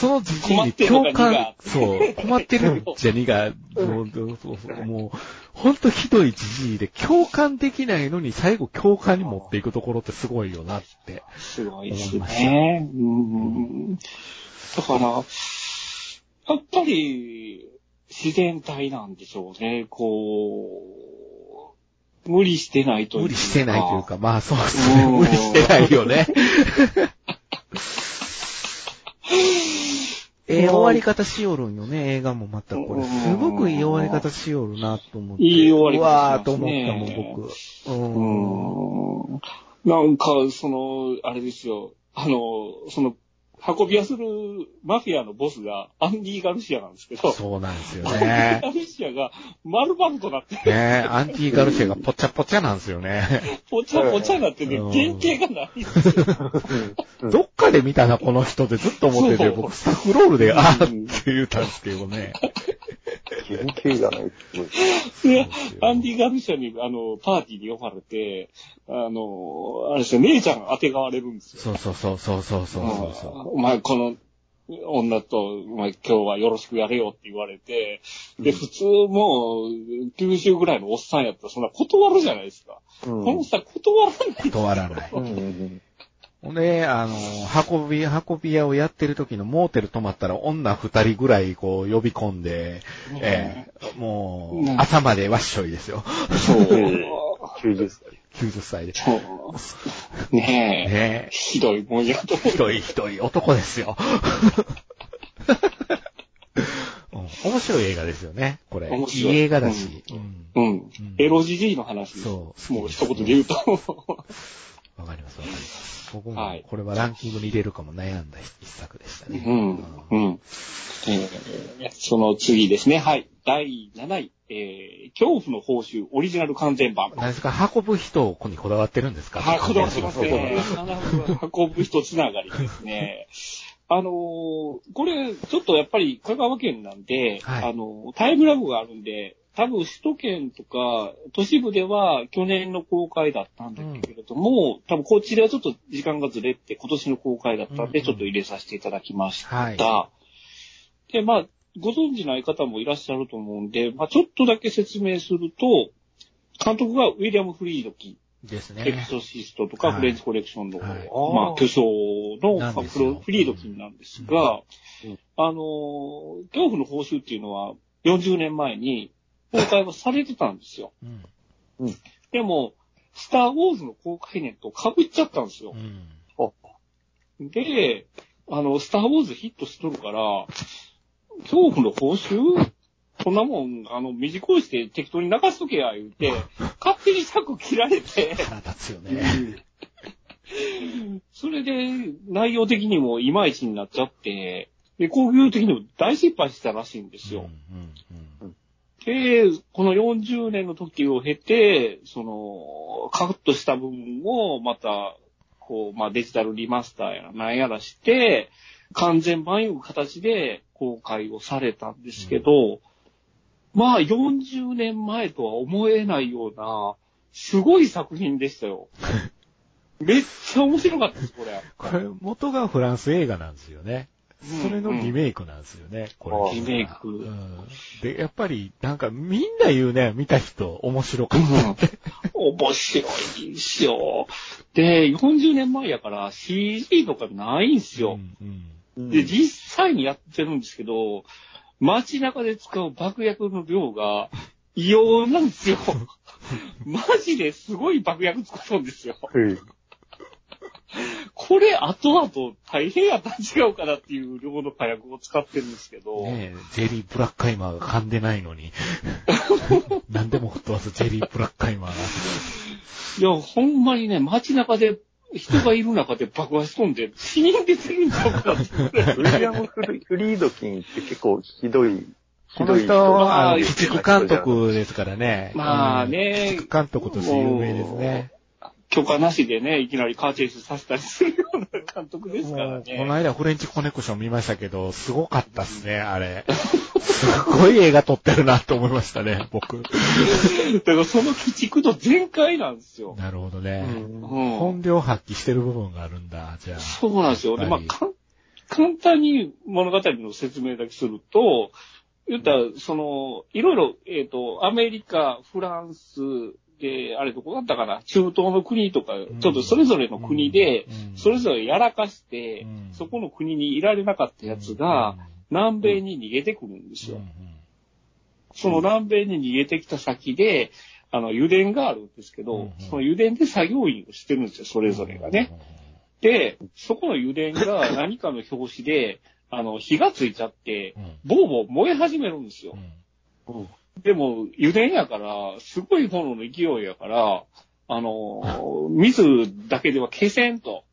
そのじじいに共感、そう、困ってるじゃにが、もう、そうそうもう、ほんとひどいじじいで、共感できないのに最後共感に持っていくところってすごいよなって。すごいですね。うん。だから、やっぱり、自然体なんでしょうね。こう、無理してないというか。無理してないというか、まあそうですね。うん無理してないよね。ええ終わり方しよるんよね、映画もまたこれ。すごくいい終わり方しよるなと思って。いい終わり方しねうわーと思ったもん、僕。うん。うん。なんか、その、あれですよ。あの、その、運び屋するマフィアのボスがアンディ・ガルシアなんですけど、そうなんですよアンディ・ね。ガルシアが丸々となって、ねアンティ・ガルシアがぽちゃぽちゃなんですよね。ぽちゃぽちゃになってね、うん原型がないんですよ。どっかで見たな、この人でずっと思ってて、僕スタッフロールで、あーって言ったんですけどね。原型がないい。でそうですよアンディ・ガルシアに、あの、パーティーに呼ばれて、あの、あれですよ、姉ちゃんが当てがわれるんですよ。そうそうそうそうそうそうそうそお前、この女と、お前今日はよろしくやれよって言われて、で、普通もう、90ぐらいのおっさんやったらそんな断るじゃないですか。うんこの人は断らない。う。断らない。うんうんほんで、あの、運び、運び屋をやってる時のモーテル泊まったら女二人ぐらいこう呼び込んで、ええもう、うん朝までわっしょいですよ。そう。90歳。90歳で。そう。ねえ。ねひどいもんやと。ひどいひどい男ですよ。う ん面白い映画ですよね、これ。い面白いい映画だし。うんう。うん。エロジジイの話。そうもう一言で言うと。わかります、わかります。僕もはいこれはランキングに入れるかも悩んだ一作でしたね。うん。うん。えーその次ですね。はい。第7位。えー、恐怖の報酬オリジナル完全版。何ですか？運ぶ人にこだわってるんですか？はい、こだわってますね。ね。運ぶ人つながりですね。あのーこれ、ちょっとやっぱり香川県なんで、はいあのータイムラグがあるんで、多分首都圏とか都市部では去年の公開だったんだけれども、多分こっちではちょっと時間がずれて今年の公開だったんで、うんうんちょっと入れさせていただきました。はい。で、まあ、ご存知ない方もいらっしゃると思うんで、まあ、ちょっとだけ説明すると、監督がウィリアム・フリードキですエクね。ソシストとか、はいフレンチコレクションの、はいまあ、巨匠のフリードキンなんですが、うんあの、恐怖の報酬っていうのは40年前に公開はされてたんですよ。うん。でも、スター・ウォーズの公開年と被っちゃったんですよう。ん。で、あの、スター・ウォーズヒットしとるから、恐怖の報酬？こんなもん、あの、短いして適当に流しとけや、言うて、勝手に尺切られて、腹立つよね。それで、内容的にもいまいちになっちゃって、で、工業的にも大失敗したらしいんですよ。うんうんで、この40年の時を経て、その、カットした部分をまた、こう、まあデジタルリマスターやらなんやらして、完全版いう形で公開をされたんですけど、まあ40年前とは思えないような、すごい作品でしたよ。めっちゃ面白かったです、これ。これ、元がフランス映画なんですよね。それのリメイクなんですよね、これ。リメイクうん。で、やっぱり、なんかみんな言うね、見た人、面白かったって。面白いんですよ。で、40年前やから CG とかないんですよ。うんうんで、実際にやってるんですけど、街中で使う爆薬の量が異様なんですよ。マジですごい爆薬使うんですよ。うんこれ後々大変やったん違うかなっていう量の火薬を使ってるんですけど、ねえ、ジェリーブラックカイマーが噛んでないのに。何でも吹っ飛ばすジェリーブラックカイマーが。いや、ほんまにね、街中で人がいる中で爆発しとんで死人出てるんちゃうかなウィリアム・フリードキンって結構ひどい、ひどいこの人は、あ鬼畜監督ですからね。まあうんね鬼畜監督として有名ですね。許可なしでね、いきなりカーチェイスさせたりするような監督ですからもう、このね。間フレンチコネクション見ましたけど、すごかったっすね、あれ。すごい映画撮ってるなと思いましたね、僕。だからその鬼畜度全開なんですよ。なるほどね。うん本領発揮してる部分があるんだ、じゃあ。そうなんですよ。で、まあ、簡単に物語の説明だけすると、言ったら、その、いろいろ、えっ、と、アメリカ、フランス、で、あれどこだったかな？中東の国とか、ちょっとそれぞれの国で、それぞれやらかして、そこの国にいられなかったやつが、南米に逃げてくるんですよ。その南米に逃げてきた先で、あの、油田があるんですけど、その油田で作業員をしてるんですよ、それぞれがね。で、そこの油田が何かの表紙で、あの、火がついちゃって、ボーボー燃え始めるんですよ。でも、油田やから、すごい炎の勢いやから、あの、水だけでは消せんと。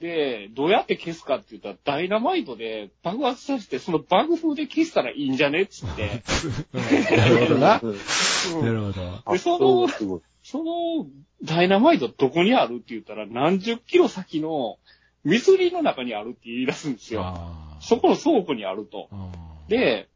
で、どうやって消すかって言ったら、ダイナマイトで爆発させて、その爆風で消したらいいんじゃねっつって。なるほどな。うんなるほど。で、その。その、ダイナマイトどこにあるって言ったら、何十キロ先の水利の中にあるって言い出すんですよ。そこの倉庫にあると。うんで、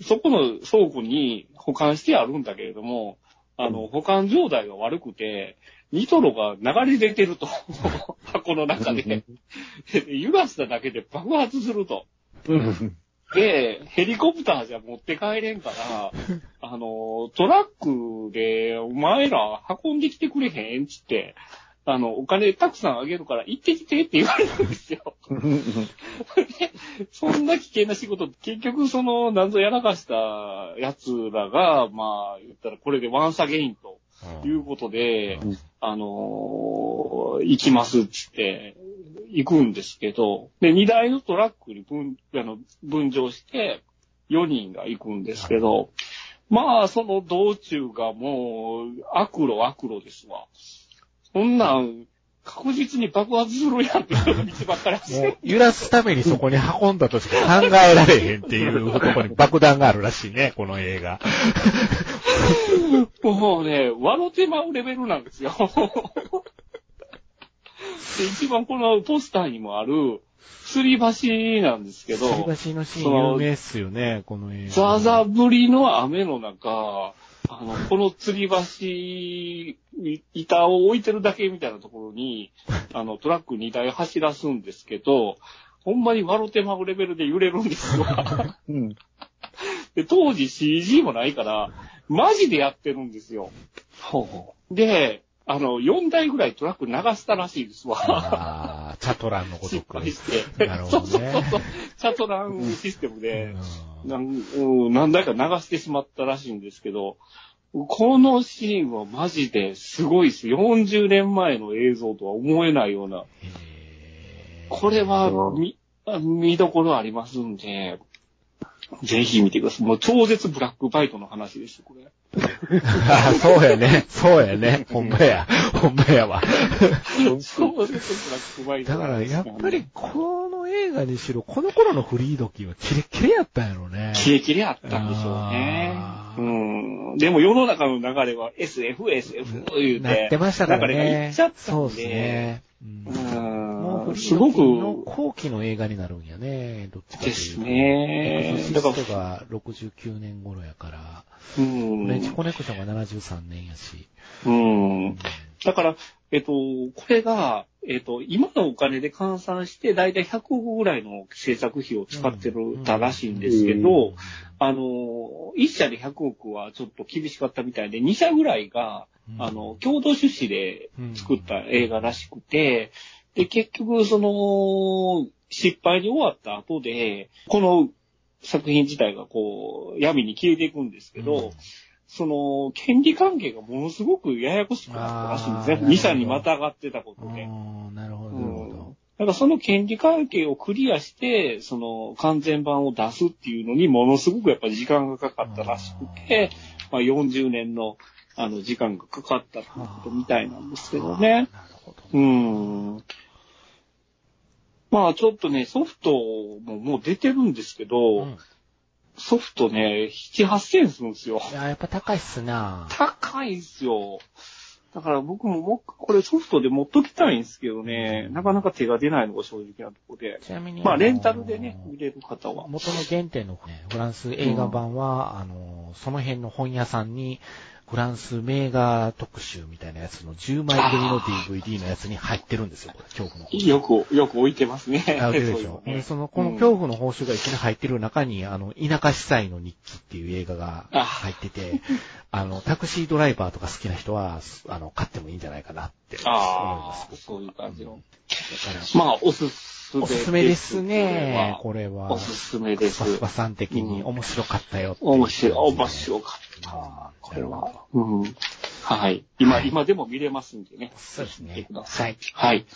そこの倉庫に保管してあるんだけれども、あの、保管状態が悪くて、ニトロが流れ出てると。箱の中で。で揺らしただけで爆発すると。うん。で、ヘリコプターじゃ持って帰れんから、あの、トラックでお前ら運んできてくれへんっつって、あの、お金たくさんあげるから行ってきてって言われるんですよ。でそんな危険な仕事、結局その、なんぞやらかした奴らが、まあ、言ったらこれでワンサゲインということで、うんあのー行きますっつって、行くんですけど、で、荷台のトラックに分、あの、分乗して、4人が行くんですけど、まあ、その道中がもう、悪路悪路ですわ。そんなん、確実に爆発するやんっていう道ばっかり走ってもう、揺らすためにそこに運んだとしか考えられへんっていうところに爆弾があるらしいね、この映画。もうね、笑ってまうレベルなんですよ。で一番このポスターにもある、吊り橋なんですけど、吊り橋のシーン有名っすよね、この映画。ザーザー降りの雨の中、あの、この吊り橋に板を置いてるだけみたいなところに、あの、トラック2台走らすんですけど、ほんまに笑ってまうレベルで揺れるんですよ。うん。で、当時 CG もないから、マジでやってるんですよ。ほうほで、あの、4台ぐらいトラック流したらしいですわ。ああ、チャトランのごと失く。敗して。なるほどねそうそうそう。チャトランシステムで、うんなんうん何台か流してしまったらしいんですけど、このシーンはマジですごいです。40年前の映像とは思えないような。これは見、あ見どころありますんで、ぜひ見てください。もう超絶ブラックバイトの話ですよ、これ。あ そうやね。そうやね。ほんまや。ほんまやわ。超絶ブラックバイトだから、やっぱり、この映画にしろ、この頃のフリードキーはキレッキレやったんやろね。キレキレあったんでしょうねうん。でも世の中の流れは SF、SF 言うなってて、ましたから流れがいねっちゃっ。たそうですんで、ね。うんもううん、フリすごくードキーの後期の映画になるんやね。どっちかというと。ですねエクソシだからストが69年頃やから、うんフレンチコネクションが73年やし。うん。だから、えっと、これが、えっと、今のお金で換算して、だいたい100億ぐらいの制作費を使ってる、たらしいんですけど、あの、1社で100億はちょっと厳しかったみたいで、2社ぐらいが、うん。あの、共同出資で作った映画らしくて、で、結局、その、失敗に終わった後で、この作品自体がこう、闇に消えていくんですけど、うんその、権利関係がものすごくややこしくなったらしいんですね。あーなるほど2社にまたがってたことで。うんなるほど、うなるほんど。だからその権利関係をクリアして、その完全版を出すっていうのにものすごくやっぱり時間がかかったらしくて、まあ40年のあの時間がかかったっことみたいなんですけどね。なるほど。うん。まあちょっとね、ソフトももう出てるんですけど、うんソフトね、7、8000円するんですよ。いや、やっぱ高いっすな高いんすよ。だから僕ももうこれソフトで持っときたいんですけどね、なかなか手が出ないのが正直なところで。ちなみに。まあ、のレンタルでね、見れる方は。元の原点の、ね、フランス映画版は、あの、その辺の本屋さんに、フランス名画特集みたいなやつの10枚組の DVD のやつに入ってるんですよ、これ、恐怖の報酬。よく、よく置いてますね。あ、でしょ。そういうのねでその、この恐怖の報酬が一緒に入ってる中に、あの、田舎司祭の日記っていう映画が入ってて、あの、タクシードライバーとか好きな人は、あの、買ってもいいんじゃないかなって思いまあすあ、。そういう感じの。だからまあ、おすすめおすすめですね、これは。おすすめですスパ。スパさん的に面白かったよう面白い、面白かった。これは。うん。はい。今、今でも見れますんでね。そうですね。はい。はい。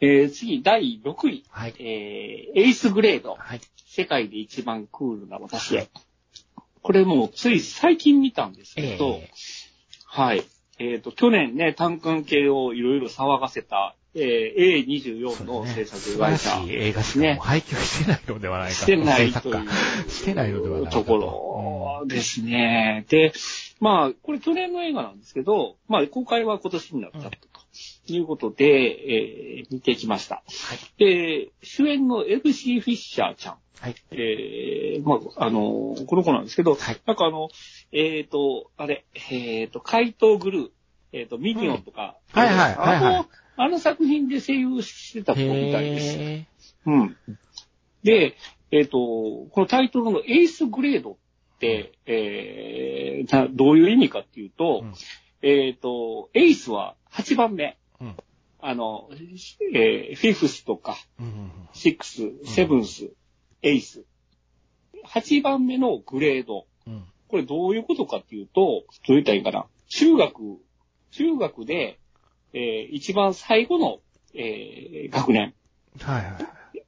えー、次、第6位。はい。えー、 Eighth Grade。はい。世界で一番クールな私へ。これもうつい最近見たんですけど、えはい。えっ、と、去年ね、単管系をいろいろ騒がせた、えー、A24 の制作会社しい映画しかもう配給してないのではないかと。してない制作とい家してないのではないかと。うところですね。で、まあ、これ去年の映画なんですけど、まあ、公開は今年になったということで、えー見てきました。はい。で、主演のエルシー・フィッシャーちゃん。はい。えー、まあ、あの、この子なんですけど、はいなんかあの、えっ、と、あれ、えっ、と、怪盗グルー、えっ、と、ミニオンとか、うんはいはいはいはいあの、あの作品で声優してた子みたいです。へうん。で、えっ、と、このタイトルのエースグレードって、えーなどういう意味かっていうと、うんえっ、と、エースは8番目。うんあの、えーフィフスとか、シックス、セブンス、エース。8番目のグレード。うん。これどういうことかっていうと、どう言ったらいいかな。中学、中学で、えー一番最後の、えー学年。はいはい。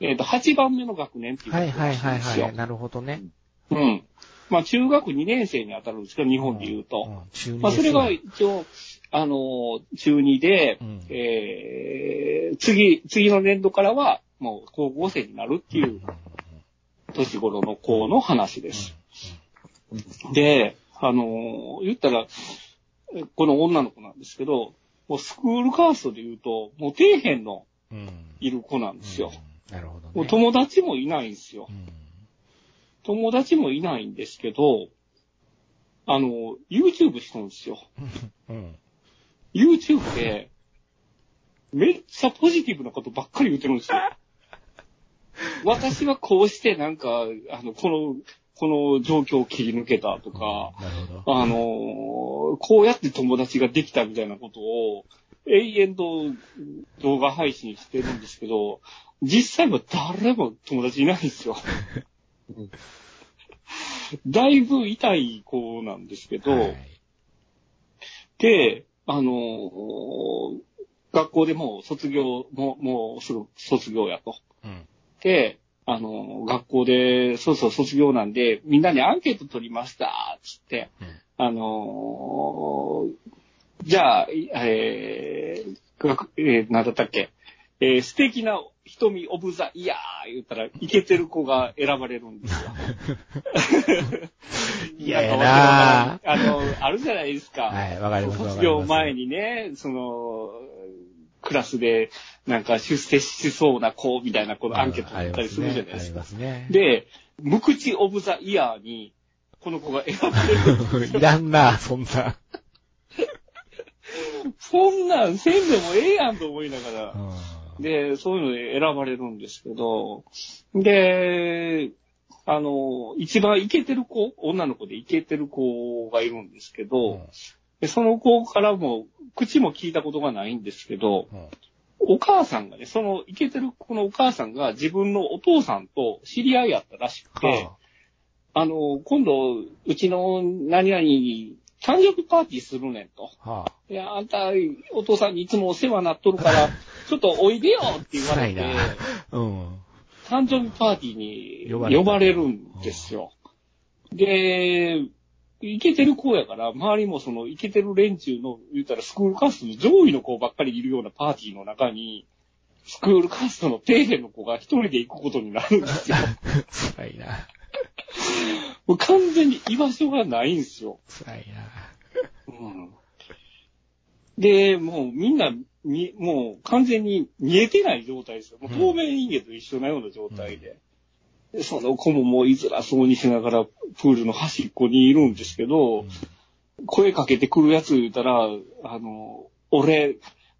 えっ、と、8番目の学年っていうことはいはいはいはい。なるほどね。うん。まあ、中学2年生に当たるんですけど、日本で言うと。うん。中二まあ、それが一応、あのー、中2で、うんえー、次、次の年度からは、もう高校生になるっていう年頃の子の話です。で、あのー、言ったら、えこの女の子なんですけど、もうスクールカーストで言うと、もう底辺の。いる子なんですよ。うん。なるほどね。もう友達もいないんですよう。ん。友達もいないんですけど、あの、YouTube してるんですよ。うん。YouTube で、めっちゃポジティブなことばっかり言ってるんですよ。私はこうしてなんか、あの、この、この状況を切り抜けたとか。あのこうやって友達ができたみたいなことを、永遠と動画配信してるんですけど、実際は誰も友達いないんですよ。だいぶ痛い子なんですけど、はいで、あのー学校でもう卒業、もう、もうすぐ卒業やと。うん。で、あのー学校で、そうそう卒業なんで、みんなにアンケート取りました、つって、うんあのーじゃあ、いえー、学えー、なんだったっけ、えー素敵な瞳オブザイヤー言ったら、イケてる子が選ばれるんですよ。嫌やんかなあの、あるじゃないですか。はい、わかります。卒業前にね、その、クラスで、なんか出世しそうな子みたいなこのアンケート取ったりするじゃないですか。すね。で、無口オブザイヤーに、この子が選ばれる いよ。らんな、そんな。そんなんせんでもええやんと思いながら。うんで、そういうので選ばれるんですけど、で、あの、一番イケてる子、女の子でイケてる子がいるんですけど、でその子からも、口も聞いたことがないんですけど、うんお母さんがね、そのイケてる子のお母さんが自分のお父さんと知り合いやったらしくて、はあの、今度、うちの何々に誕生日パーティーするねんと。あ、はあ。いや、あんた、お父さんにいつもお世話になっとるから、ちょっとおいでよって言われて、うん。誕生日パーティーに呼ばれるんですよ。で、イケてる子やから、周りもそのイケてる連中の、言ったらスクールカーストの上位の子ばっかりいるようなパーティーの中に、スクールカーストの底辺の子が一人で行くことになるんですよ。辛いな。もう完全に居場所がないんですよ。辛いうんで、もうみんな、み、もう完全に見えてない状態ですよ。もう透明人間と一緒なような状態で。その子ももういづらそうにしながらプールの端っこにいるんですけど、声かけてくるやつ言ったら、あの、俺、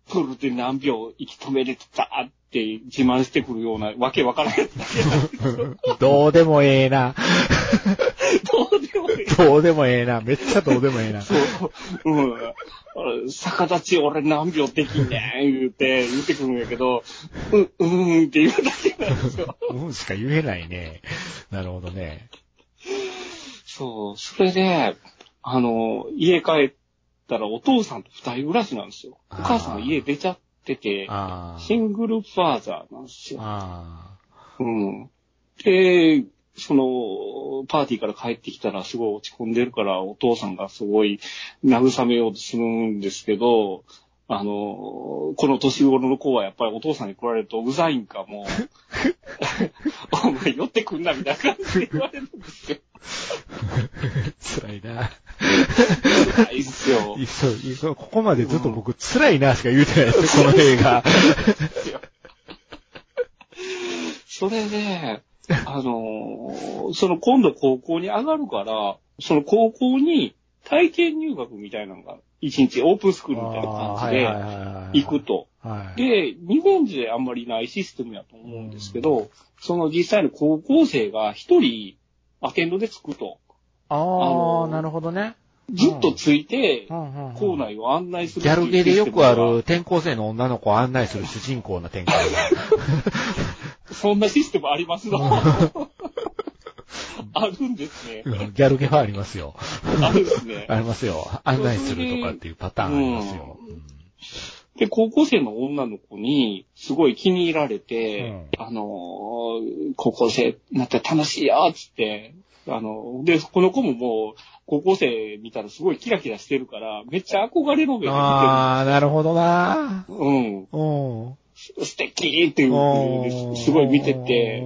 プールで何秒息止めれてたって自慢してくるようなわけわからへん どうでもええな。どうでもいい。どうでもええな。めっちゃどうでもええな。そう。うん。逆立ち俺何秒できんねん言うて、言ってくるんやけど、う、うーんって言うだけなんですよ。うんしか言えないね。なるほどね。そう。それで、あの、家帰ったらお父さんと二人暮らしなんですよ。お母さん家出ちゃってて。シングルファーザーなんですよ。あうん。で、その、パーティーから帰ってきたらすごい落ち込んでるから、お父さんがすごい慰めようとするんですけど、あの、この年頃の子はやっぱりお父さんに来られるとうざいんかもう、お前寄ってくんなみたいな感じで言われるんですよ。あ。辛いな。辛いっすよ。いっそう、いっそう、ここまでずっと僕、辛いなしか言うてないですよ、この映画。それで、あの、その今度高校に上がるから、その高校に体験入学みたいなのが、一日オープンスクールみたいな感じで行くと。はい。で、日本であんまりないシステムやと思うんですけど、その実際の高校生が一人アテンドでつくと。あのあ、なるほどね。ずっとついて、校校内を案内するギャルゲでよくある転校生の女の子を案内する主人公の展開。そんなシステムありますの？あるんですね。うんギャルゲはありますよ。あるんですね。ありますよ。案内するとかっていうパターンありますよ。で、高校生の女の子に、すごい気に入られて、うんあのー高校生になったら楽しいよ、つって、あの、で、この子ももう、高校生見たらすごいキラキラしてるから、めっちゃ憧れの目で見てる。ああ、なるほどな。うん。うん。素敵っていうすごい見てて、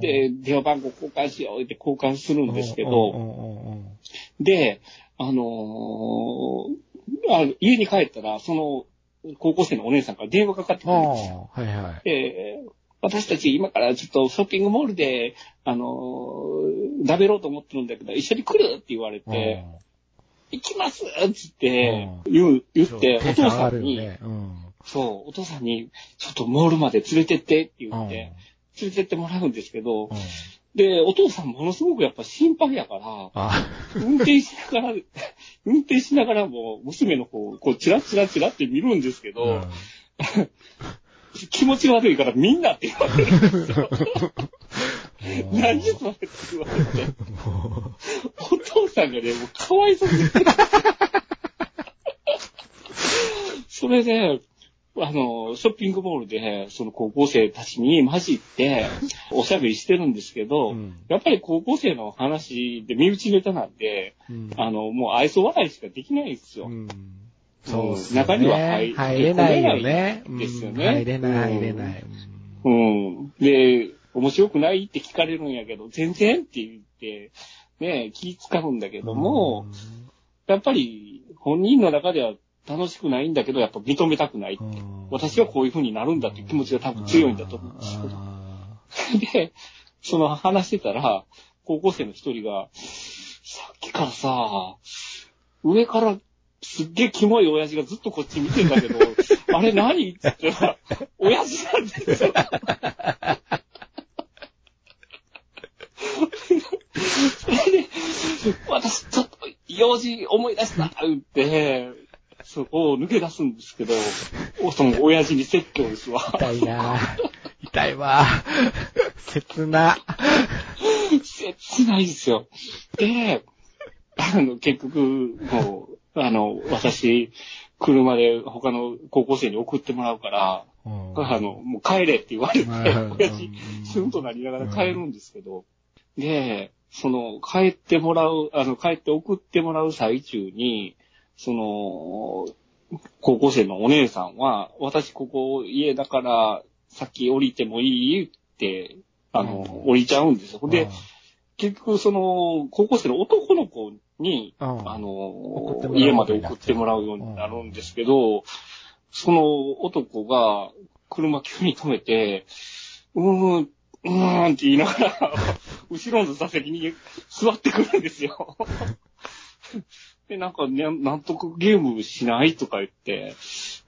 で、電話番号交換しようって交換するんですけど、で、あのーあ家に帰ったら、その、高校生のお姉さんから電話かかってくるんですよ。はいはい。で、私たち今からちょっとショッピングモールで、あのー食べろうと思ってるんだけど、一緒に来る？って言われて、行きます？っつって言う、言って、お父さんに、うん。そう、お父さんに、ちょっとモールまで連れてってって言って、連れてってもらうんですけど、うんで、お父さんものすごくやっぱ心配やから、あ、運転しながら、運転しながらも娘の方、こう、チラチラチラって見るんですけど、うん気持ち悪いからみんなって言われるんですよ。何それって言われて。お父さんがね、もうかわいそうに。それで、あの、ショッピングモールで、その高校生たちに混じって、おしゃべりしてるんですけど、うん。やっぱり高校生の話で身内ネタなんで、うん。あの、もう愛想笑いしかできないんですよ。うん。そうね。中には入入れないよね。ですよね。うん。入れない、入れない。うん。で、面白くないって聞かれるんやけど、全然って言って、ね、気使うんだけども、やっぱり本人の中では楽しくないんだけど、やっぱ認めたくない。うん、私はこういう風になるんだっていう気持ちが多分強いんだと思うんですけど。あで、その話してたら、高校生の一人が、さっきからさ、上からすっげえキモい親父がずっとこっち見てんだけど、あれ何？って言ったら、親父なんですよ。そ れで、私ちょっと用事思い出した言って、そこを抜け出すんですけど、その親父に説教ですわ。ー痛いな 痛いわ。切な。切ないですよ。で、あの、結局、もう、あの、私、車で他の高校生に送ってもらうから、うんあの、もう帰れって言われて、うん親父、スンとなりながら帰るんですけど、で、その、帰ってもらう、あの、帰って送ってもらう最中に、その、高校生のお姉さんは、私ここ家だから、さっき降りてもいいって、あの、うん降りちゃうんですよ。で、結局その、高校生の男の子に、うんあの家まで送ってもらうようになるんですけど、その男が車急に止めて、うーん、うーんって言いながら、後ろの座席に座ってくるんですよ。で、なんかね、なんとかゲームしないとか言って、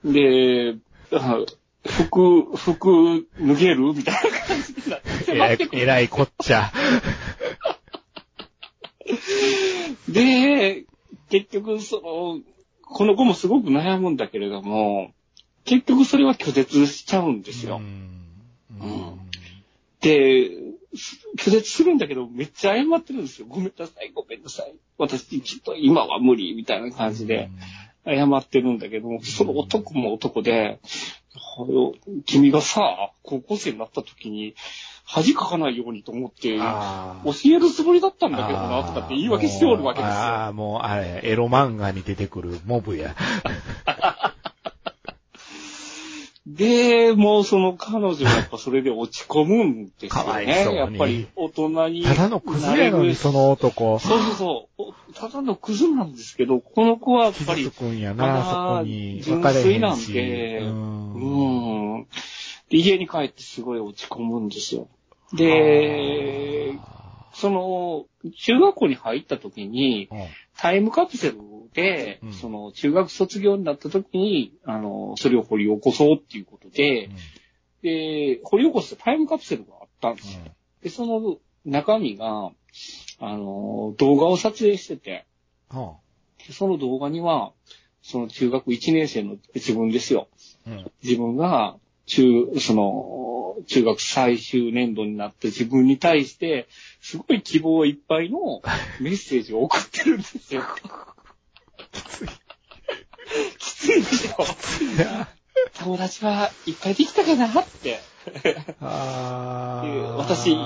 で、あ服、服脱げるみたいな感じになってえらいいこっちゃ。で、結局、その、この子もすごく悩むんだけれども、結局それは拒絶しちゃうんですよ。うんうんで、拒絶するんだけど、めっちゃ謝ってるんですよ。ごめんなさい、ごめんなさい。私、ちょっと今は無理、みたいな感じで。謝ってるんだけども、その男も男で、君がさ、高校生になった時に、恥かかないようにと思って、教あえるつもりだったんだけどな、とかって言い訳しておるわけですよ。ああ、もう、あれ、エロ漫画に出てくるモブや。で、もうその彼女がやっぱそれで落ち込むんですかわよね。いそうにやっぱり大人に。ただのクズやのに、その男。そうそうそうお。ただのクズなんですけど、この子はやっぱりくんやな、そこに。純粋なん。でうんうん。で、家に帰ってすごい落ち込むんですよ。で、その、中学校に入った時に、うんタイムカプセルで、うんその、中学卒業になった時に、あの、それを掘り起こそうっていうことで、で、掘り起こしたタイムカプセルがあったんですよ。で、その中身が、あの、動画を撮影してて、その動画には、その中学1年生の自分ですよ。うん自分が、中、その、中学最終年度になって自分に対して、すごい希望いっぱいのメッセージを送ってるんですよ。きつい。きついでしょ。友達はいっぱいできたかなって。あー私い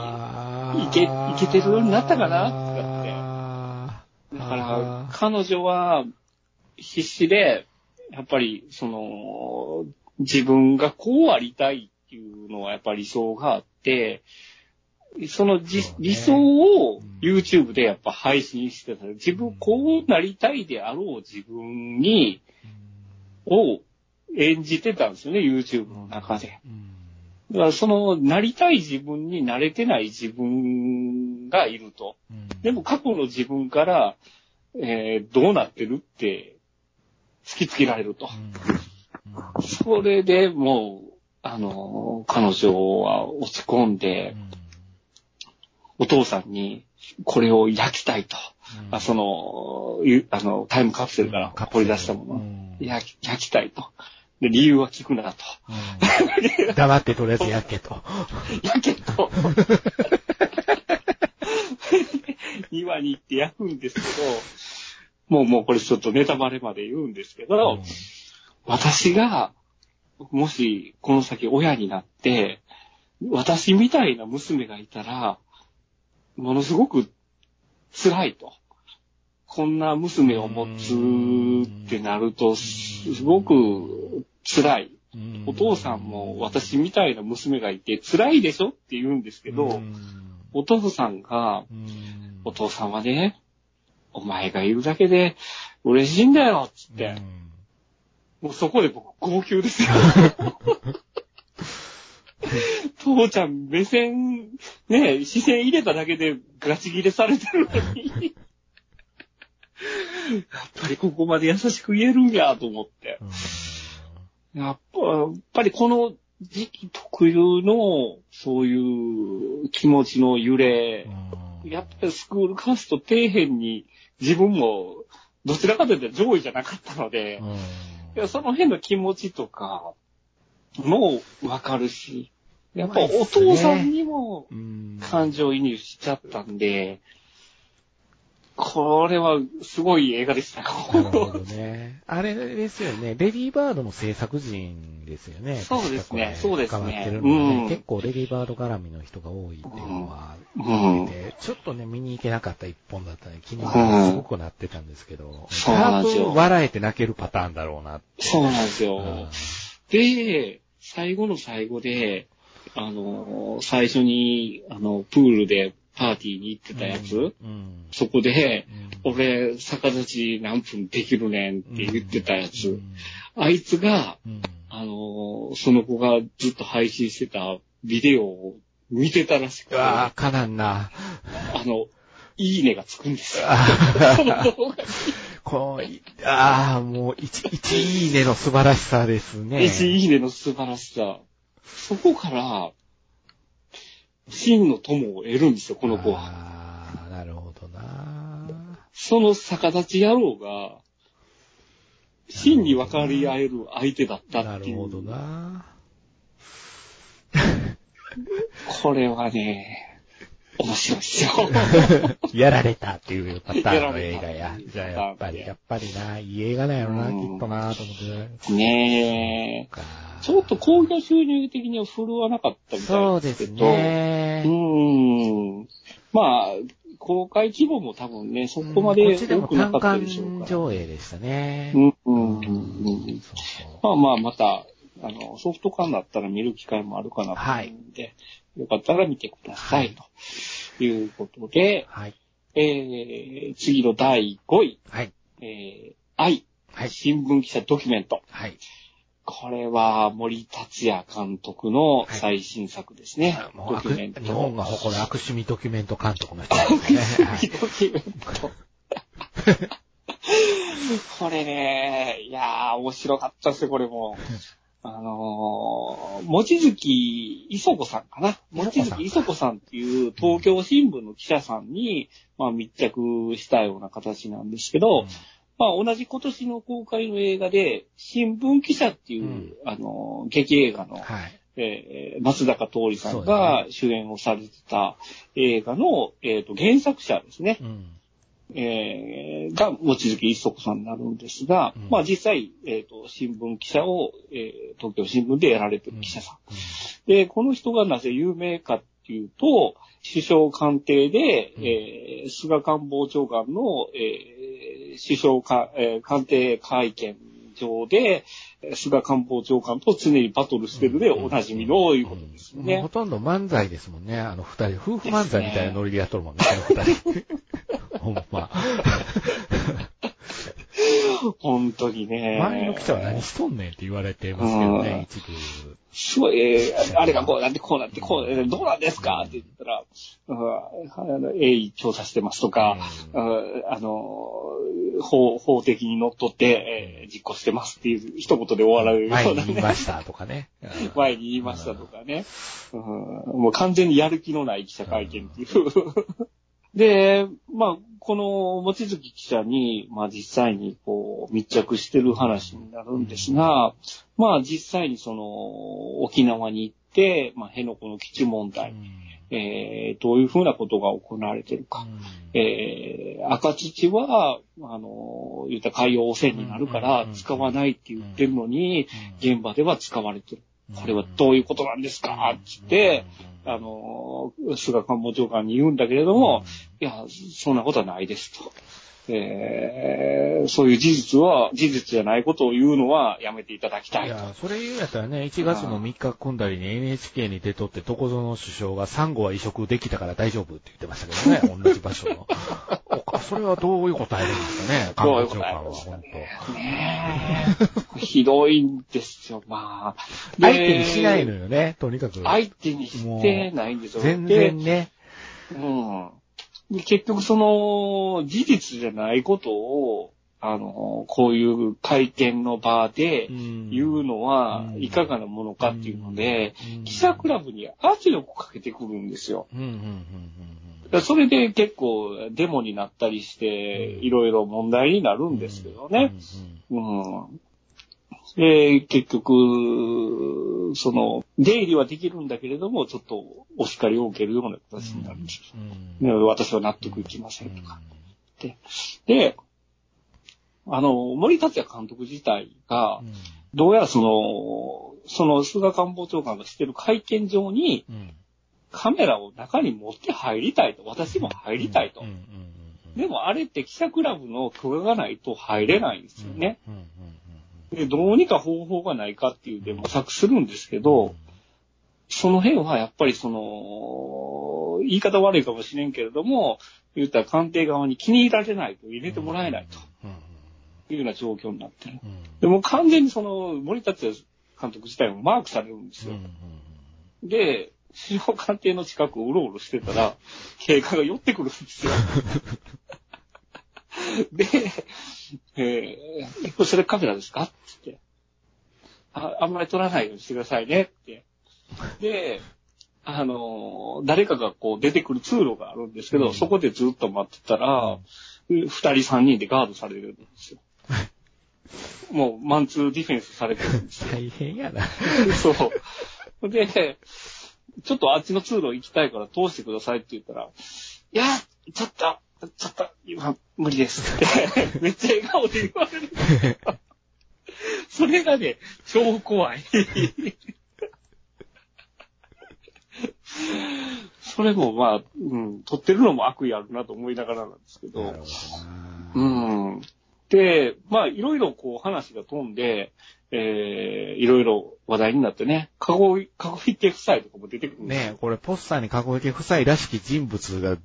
けいけてるようになったかなだから、彼女は必死で、やっぱり、その、自分がこうありたいっていうのはやっぱり理想があって、そのじね理想をうん YouTube でやっぱ配信してた。自分こうなりたいであろう自分に、を演じてたんですよね、YouTube の中で。うんだからその、なりたい自分になれてない自分がいると。うんでも過去の自分から、えーどうなってるって突きつけられると。うんそれでもう、あの、彼女は落ち込んで、お父さんにこれを焼きたいと。うんあその、ゆあの、タイムカプセルから掘り出したものをうん焼き焼きたいと。で、理由は聞くなと。うん黙ってとりあえずやけと。焼けと。庭に行って焼くんですけど、もうもうこれちょっとネタバレまで言うんですけど、私が、もしこの先親になって、私みたいな娘がいたら、ものすごく辛いと。こんな娘を持つってなると、すごく辛い。うんお父さんも私みたいな娘がいて辛いでしょって言うんですけど、うんお父さんが、うんお父さんはね、お前がいるだけで嬉しいんだよっつって、もうそこで僕号泣ですよ。父ちゃん目線、ね、視線入れただけでガチ切れされてるのに。やっぱりここまで優しく言えるんやと思って。やっぱやっぱりこの時期特有のそういう気持ちの揺れ、やっぱりスクールカースト底辺に自分もどちらかというと上位じゃなかったので、その辺の気持ちとかもわかるし、やっぱお父さんにも感情移入しちゃったんで、これはすごい映画でした。なるほどね。あれですよね。レディーバードの制作陣ですよね。そうですねそうですね関わってるね、うん結構レディーバード絡みの人が多いっていうのはうんちょっとね、見に行けなかった一本だったね。気にすごくなってたんですけど、そうなんですよ多分笑えて泣けるパターンだろうなって。そうなんですよ。うんで、最後の最後で、あの、最初に、あの、プールでパーティーに行ってたやつ、うんそこで、うん俺、逆立ち何分できるねんって言ってたやつ、うんあいつが、うんあの、その子がずっと配信してたビデオを見てたらしくて、あぁ、かなんな。の、いいねがつくんですよ。こう、いああ、もう、一、一いいねの素晴らしさですね。一いいねの素晴らしさ。そこから、真の友を得るんですよ、この子は。ああ、なるほどな。その逆立ち野郎が、真に分かり合える相手だったっていう。なるほどな。これはね、面白いですよ。やられたっていうパターンの映画や。じゃあやっぱり、やっぱりな、いい映画だよな、きうんっとな、と思って。ねえ。かちょっと興行収入的には振るわなかったみたそでいうですけど。すねう。ーん。まあ、公開規模も多分ね、そこまで多くな単かったでしょう館から。上映でしたね。うん、うん、うんうん。そうそうまあまあ、また、あの、ソフト感だったら見る機会もあるかなと思うんで、よかったら見てください、ということで、はい。えー、次の第5位、はい。えー、愛、はい。新聞記者ドキュメント。はい。これは森達也監督の最新作ですね。もう悪ドキュメント。日本が誇る悪趣味ドキュメント監督の人ですね。はいドキュメント。これね、いやー、面白かったですよ、これも。あのー、もちづき磯子さんかな。もちづき磯子さんっていう東京新聞の記者さんに、まあ密着したような形なんですけど、まあ同じ今年の公開の映画で、新聞記者っていう、うんあのー、劇映画の、はい。えー松坂桃李さんが主演をされてた映画の、えーと原作者ですね。うん。えーが、望月一足さんになるんですが、うん。まあ実際、えっ、と、新聞記者を、えー東京新聞でやられてる記者さん。で、この人がなぜ有名かっていうと、首相官邸で、うん。えー菅官房長官の、えー首相か、えー官邸会見上で、えー菅官房長官と常にバトルしてるでおなじみのいうことですよねもうほ。とんど漫才ですもんね。あの二人、夫婦漫才みたいなノリでやっとるもんね、この二人。ほんま。本当にね。周りの記者は何しとんねんって言われてますけどね、一部。すごい、えーあれがこうなって、こうなって、こう、えーどうなんですかって言ったら、うんあの、鋭意調査してますとか、うんあの、法、法的にのっとって、えー実行してますっていう一言で終わられる前ようなね。に言いましたとかね。前に言いましたとかね。うんもう完全にやる気のない記者会見っていう。で、まあ、この、望月記者に、まあ実際にこう、密着してる話になるんですが、まあ実際にその、沖縄に行って、まあ、辺野古の基地問題、えー、どういうふうなことが行われてるか。えー、赤土は、あの、言ったら海洋汚染になるから使わないって言ってるのに、現場では使われてる。これはどういうことなんですか？って言って、あの、菅官房長官に言うんだけれども、いや、そんなことはないですと。えー、そういう事実は、事実じゃないことを言うのはやめていただきたいと。いや、それ言うんやったらね、1月の3日組んだりに NHK に出とって、どこぞの首相がサンゴは移植できたから大丈夫って言ってましたけどね、同じ場所の。おそれはどういう答えですかね、官房長官は、本ねえひどいんですよ、まあ。当。相手にしないのよ。よね、とにかく。相手にしてないんですよ。全然ね。うん。で、結局その、事実じゃないことを、あの、こういう会見の場で言うのはうん。いかがなものかっていうので、うん。記者クラブに圧力をかけてくるんですよ。それで結構デモになったりして、うん。いろいろ問題になるうんんですけどね。うんうん。で、結局、その、出入りはできるんだけれども、ちょっとお叱りを受けるような形になるんですうん。ね私は納得いきませんとか。で、あの、森達也監督自体がう、んどうやらその、その菅官房長官がしてる会見場にうんカメラを中に持って入りたいと。私も入りたいと。でもあれって記者クラブの許可がないと入れないんですよね。うん。うんで、どうにか方法がないかっていうで模索するんですけど、その辺はやっぱりその、言い方悪いかもしれんけれども、言ったら官邸側に気に入られないと入れてもらえないというような状況になってる。うんでも完全にその森達也監督自体もマークされるんですよ。で、首相官邸の近くをうろうろしてたら、警官が寄ってくるんですよ。で、えー、これそれカメラですか？ってあ。あんまり撮らないようにしてくださいねって。で、あのー誰かがこう出てくる通路があるんですけど、うんそこでずっと待ってたら、二人三人でガードされるんですよ。もうマンツーディフェンスされてるんですよ。大変やな。そう。で、ちょっとあっちの通路行きたいから通してくださいって言ったら、いや、ちょっと、ちょっと、今、無理ですって、めっちゃ笑顔で言われる。それがね、超怖い。それもまあ、うん、撮ってるのも悪意あるなと思いながらなんですけど。う。ん。で、まあ、いろいろこう話が飛んで、えー、いろいろ話題になってね、かごい、かごいて夫妻とかも出てくるねえ、これポスターにかご池夫妻らしき人物が映っ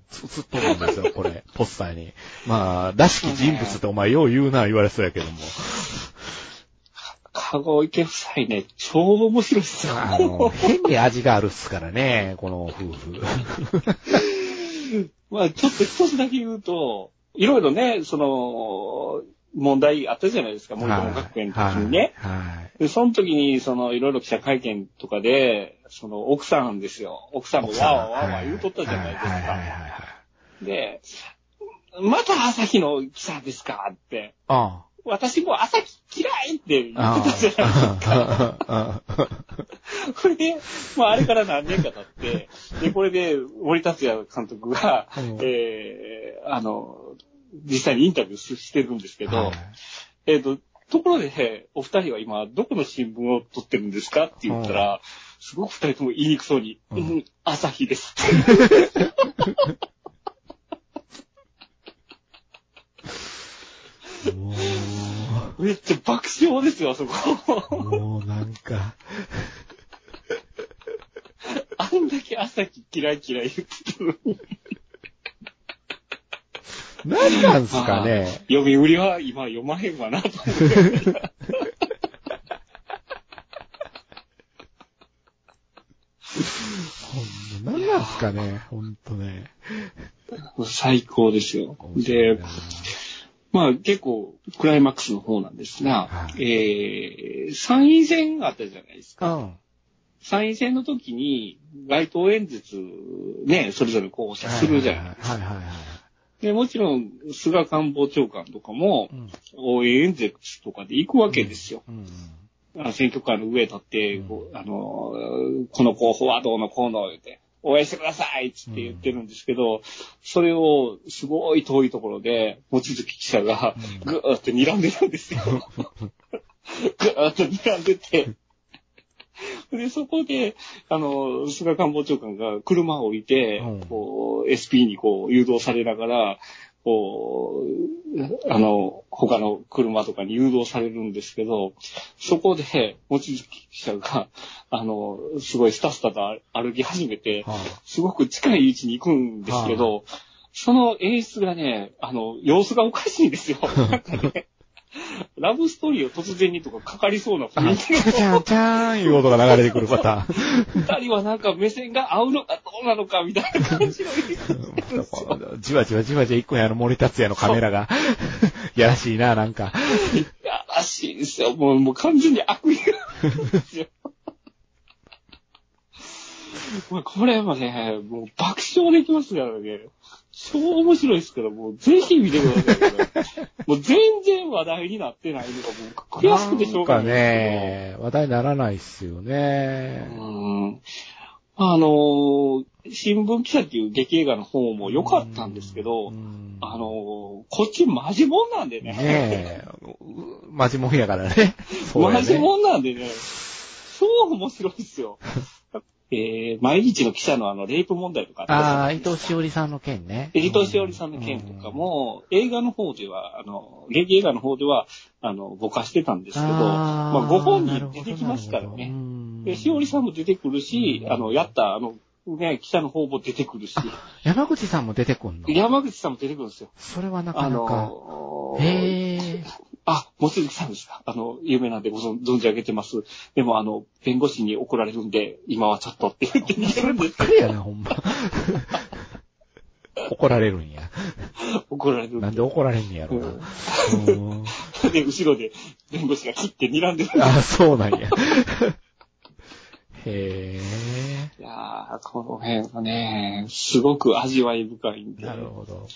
とるんですよ、これ、ポスターに。まあ、らしき人物ってお前よう言うな言われそうやけども。かご池夫妻ね、超面白いっすよ。あの、変に味があるっすからね、この夫婦。まあ、ちょっと一つだけ言うと、いろいろね、その、問題あったじゃないですか、森友学園の時にね。はい。はいで、その時に、その、いろいろ記者会見とかで、その、奥さんですよ。奥さんもわーわーわー言うとったじゃないですはいはいはいか。はい。で、また朝日の記者ですかって。あ私も朝日嫌いって言あ。ってたじゃないですか。ああ。これで、まああれから何年か経って、で、これで森達也監督が、うんえー、あの、実際にインタビューしてるんですけど、はいえっ、と、ところで、お二人は今、どこの新聞を撮ってるんですかって言ったら、すごく二人とも言いにくそうに、ううんん、朝日ですって。も めっちゃ爆笑ですよ、あそこ。う、もうなんか、あんだけ朝日嫌い嫌い言ってたのに。何なんすかね。読み売りは今読まへんわなと思って。ほんま何なんすかね、ほんとね。最高ですよ。で、まあ結構クライマックスの方なんですが、はいえー、参院選があったじゃないですか。うん。参院選の時に街頭演説ね、それぞれ候補者するじゃないですか。はいはいはい。で、もちろん菅官房長官とかもうん応援演説とかで行くわけですよ。うんあ選挙カーの上立って、うんあの、この候補はどうのこうの言って、応援してくださいって言ってるんですけど、それをすごい遠いところで、望月記者がうんぐーって睨んでるんですよ。ぐーっと睨んでて。で、そこで、あの、菅官房長官が車を降りて、うん。こう、SP にこう誘導されながら、こう、あの、他の車とかに誘導されるんですけど、そこで、望月記者が、あの、すごいスタスタと歩き始めて、はすごく近い位置に行くんですけど、その演出がね、あの、様子がおかしいんですよ。なんかね、ラブストーリーを突然にとかかかりそうなあ雰囲気チャンチャーンいう音が流れてくるパターン。二人はなんか目線が合うのかどうなのかみたいな感じの。じわじわじわじわ行くんやろ、森達也のカメラが。やらしいな、なんか。いやらしいですよ。もう、もう完全に悪意がですよ。これはね、もう爆笑できますからね。超面白いですから、もうぜひ見てくださいよ。もう全然話題になってないのがもう悔しくてしょうがないんかね、話題にならないっすよね。うんあのー新聞記者っていう劇映画の方も良かったんですけど、うんあのーこっちマジモンなんでね。ねえ、うマジモンやからね。そうやマジね。モンなんでね、超面白いですよ。えー、毎日の記者のあの、レイプ問題とかああ、伊藤しおりさんの件ね。伊藤しおりさんの件とかも、映画の方では、あの、劇映画の方では、あの、ぼかしてたんですけど、まあ、ご本人出てきますからね。で、しおりさんも出てくるし、うん。あの、やった、あの、ね、記者の方も出てくるし、山口さんも出てくんの？山口さんも出てくるんですよ。それはなかあなか。のへえ。あ、もつさんですか。あの、有名なんでご存存じ上げてます。でも、あの、弁護士に怒られるんで、今はちょっとって言って逃げるんですそれやな、ほんま。怒られるんや。怒られる。なんで怒られんねやろな。うん で、後ろで弁護士が切って睨んでる。あ、そうなんや。へいやー、この辺はね、すごく味わい深いんえ。で。なるほど。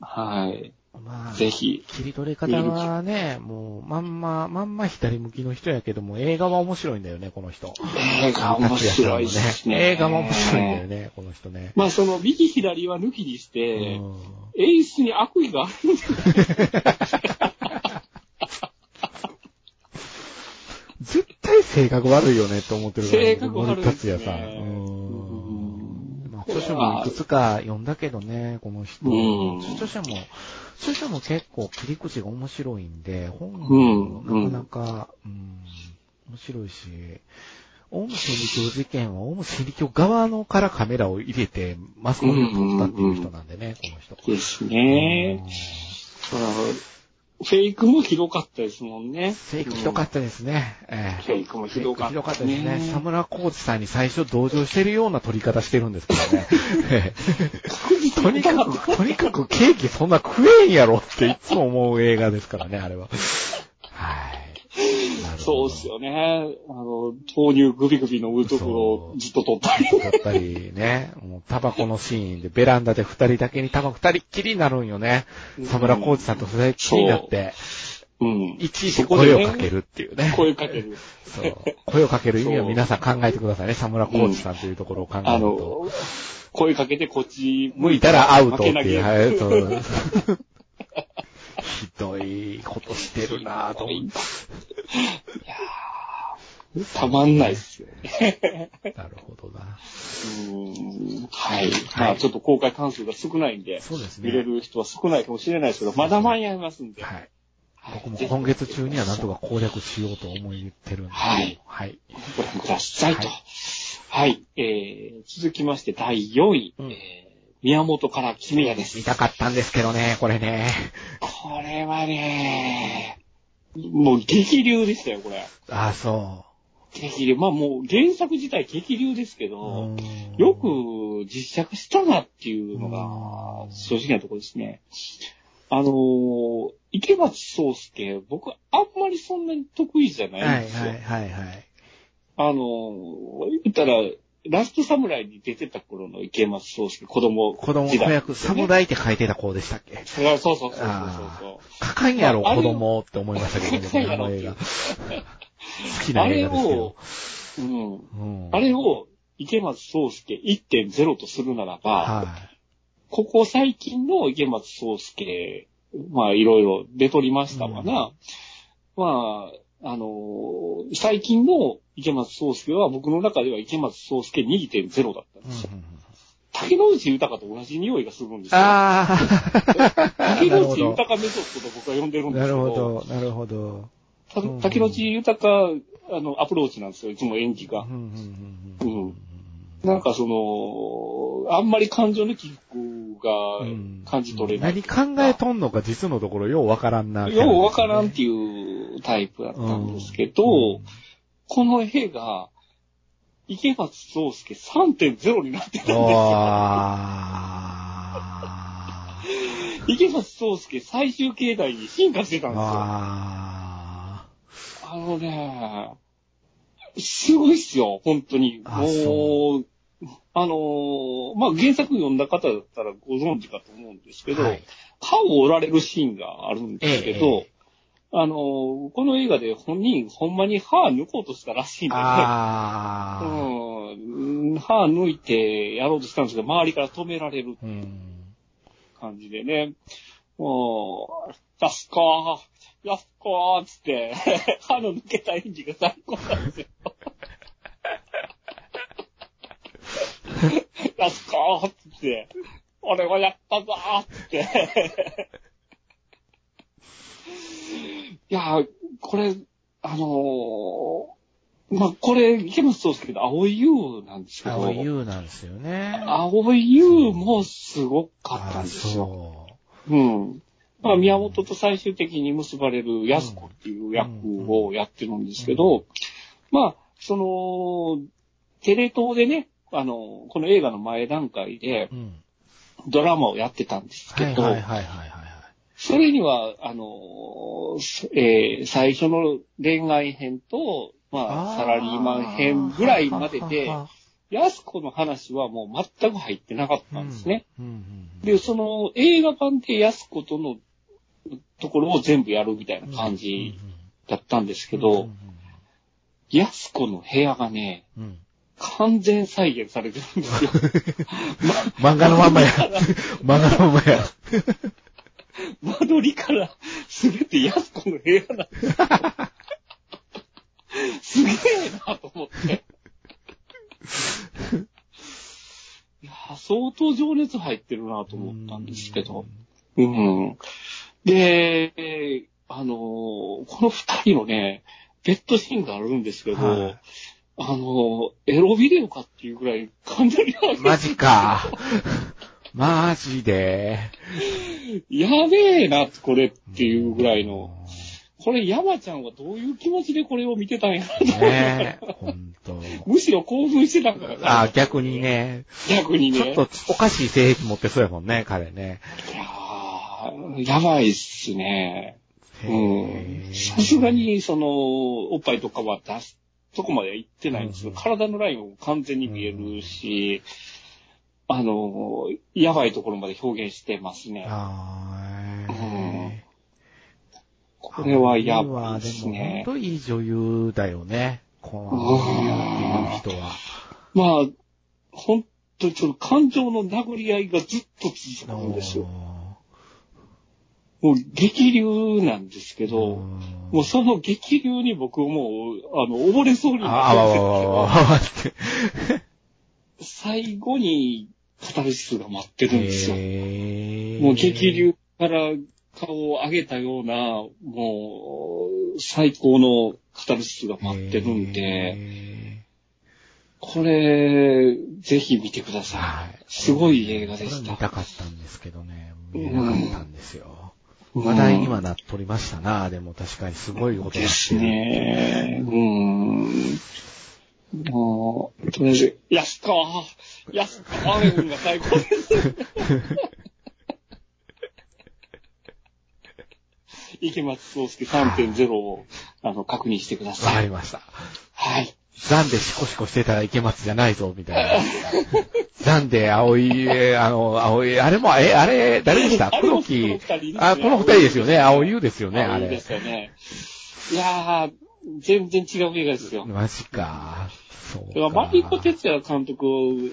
はい。まあ、ぜひ。切り取り方はね、もう、まんま、まんま左向きの人やけども、映画は面白いんだよね、この人。映画面白いですね。映画も面白いんだよね、この人ね。まあ、その右左は抜きにして、うん演出に悪意があるんだよ絶対 性格悪いよねって思ってるから、性格悪いね森達也さん。ううんん。まあ、著書もいくつか読んだけどね、この人。うん著書も、著書も結構切り口が面白いんで、本うんもなかなか、うん、面白いし、オウム真理教事件は、オウム真理教側のからカメラを入れて、マスコミを撮ったっていう人なんでね、この人。ですね。そのフェイクもひどかったですもんね。フェイクひどかったですね。ええフェイクもひどかったひどかったですね。ねサムラコーチさんに最初同情してるような撮り方してるんですけどね。ええとにかく、とにかくケーキそんな食えんやろっていつも思う映画ですからね、あれは。そうっすよね。あの、豆乳グビグビ飲むところをずっと撮ったり。撮ったりね、もうタバコのシーンでベランダで二人だけにタバコ二人っきりになるんよね。サムラコーチさんと二人っきりになって、うん。いちいち声をかけるっていうね。声かける。そう。声をかける意味を皆さん考えてくださいね。サムラコーチさんというところを考えあると。の、声かけてこっち向いたらアウトっていう。はい、そう。ひどいことしてるなぁと思って。たまんないっすよね。なるほどな。うんはい。まあちょっと公開関数が少ないんで、そうですね。見れる人は少ないかもしれないですけど、まだ間に合いますんで。はい。はい僕も今月中にはなんとか攻略しようと思ってるんで。はい。はい。ご覧くださいと。ははいい。えー、続きまして第4位。うんえー、宮本から君谷です。見たかったんですけどね、これね。これはね、もう激流でしたよ、これ。あ、そ激流。まあもう原作自体激流ですけう。ど、うんよく実写化したなっていうのうんが正直なところですね。あのー、池松壮介、僕あんまりそんなに得意じゃなはいいんですよ。はいはいはい。あのー、言ったら、ラストサムライに出てた頃の池松壮介、子供子供時代子役、侍って書いてた子でしたっけ？そうそうそうそうあそう書かんやろ、子供って思いましたけど、書かんやろ僕あの映画。好きな映画ですけど。そう。うん。うんあれを池松壮介1.0とするならば、はここ最近の池松壮介、まあいろいろ出とりましたわな。まあ、あのー最近の池松壮介は僕の中では池松壮介2.0だったんい。ですよ。うん竹野内豊と同じ匂いがするんですよ。ああ、竹野内。豊メソッドと僕は呼んでるんですなけど。るほど、なるほど。竹野内豊、あの、アプローチなんですよ、いつも演技が。うんうんうんうんなんかその、あんまり感情の起伏がうん感じ取れない。何考えとんのか実のところようわからんな。ようわからんっていうタイプだったんですけど、うんこの絵が、池松壮介3.0になってるんですよ。あ池松壮介最終形態に進化してたんーですよ。ああのね、すごいっすよ、本当に。あもう、あのーまあ、原作読んだ方だったらご存知かと思うんですけー。ど、はい。歯を折られるシーンがあるんですけど、ええあのーこの映画で本人、ほんまに歯抜こうとしたらしいんでね。ああ。うん、歯抜いてやろうとしたんですけど、周りから止められるうん。感じでね。もう、やすこー、やすこーっつって、歯の抜けた演技が最高なんですよ。やすこーっつって、俺はやったぞーって。いやー、これ、あのー、まあ、これ、池松壮介の青い優なんですけど、青い優なんですよね。青い優もすごかったんですよ。そうん。まあ、宮本と最終的に結ばれる安子っていう役をやってるんですけど、まあ、その、テレ東でね、あの、この映画の前段階で。ドラマをやってたんですけど。それには、あの、えー最初の恋愛編と、まあ、サラリーマン編ぐらいまでで、安子の話はもう全く入ってなかったんですね。で、その映画版で安子とのところを全部やるみたいな感じだったんですけど、安子の部屋がね、うんうん完全再現されてるんですよ。漫画のまんまや。漫画のまんまや。間取りからすべて安子の部屋なんですよ。すげえなと思って。いやー相当情熱入ってるなと思ったんですけど。うん。で、あのーこの二人のね、ベッドシーンがあるんですけど、はいあのーエロビデオかっていうぐらい感情にあるマジか。マジで。やべえな、これっていうぐらいの。これ山ちゃんはどういう気持ちでこれを見てたんやろねえ、ほんと。むしろ興奮してたんだからあ、逆にね。逆にね。ちょっとおかしい性癖持ってそうやもんね、彼ね。いやーやばいっすね。へうん。えさすが。に、その、おっぱいとかは出すとこまでは行ってないんですけど、うん体のラインも完全に見えるし、あの、やばいところまで表現してますね。あーこれはやばいですね。本当いい女優だよね。この女優っていう人は。まあ、本当にその感情の殴り合いがずっと続くんですよ。もう激流なんですけど、もうその激流に僕もう、あの、溺れそうにあ、なってるんです。けど、最後にカタルシスが待ってるんですよ。もう激流から顔を上げたような、もう、最高のカタルシスが待ってるんで、へこれ、ぜひ見てくだーさい。はい。すごい映画でしこれ見た。たかったんですけどね。見れなかったんですよ。うん話題にはなっとりましたな。でも確かにすごいことですね。うん。もう、とりあえず、安川、安川雨君が最高です。池松壮介3.0を、あの、確認してくだわかさい。りました。はい。残でシコシコしてたら池松じゃないぞ、みたいな。残で青い、えーあの、青い、あれも、え、あれ、誰でした？黒木。あ、この二人ですよね。青い優ですよね、あれいいで。すよね。いやー、全然違う映画ですよ。マジか。そうマリコ哲也監督、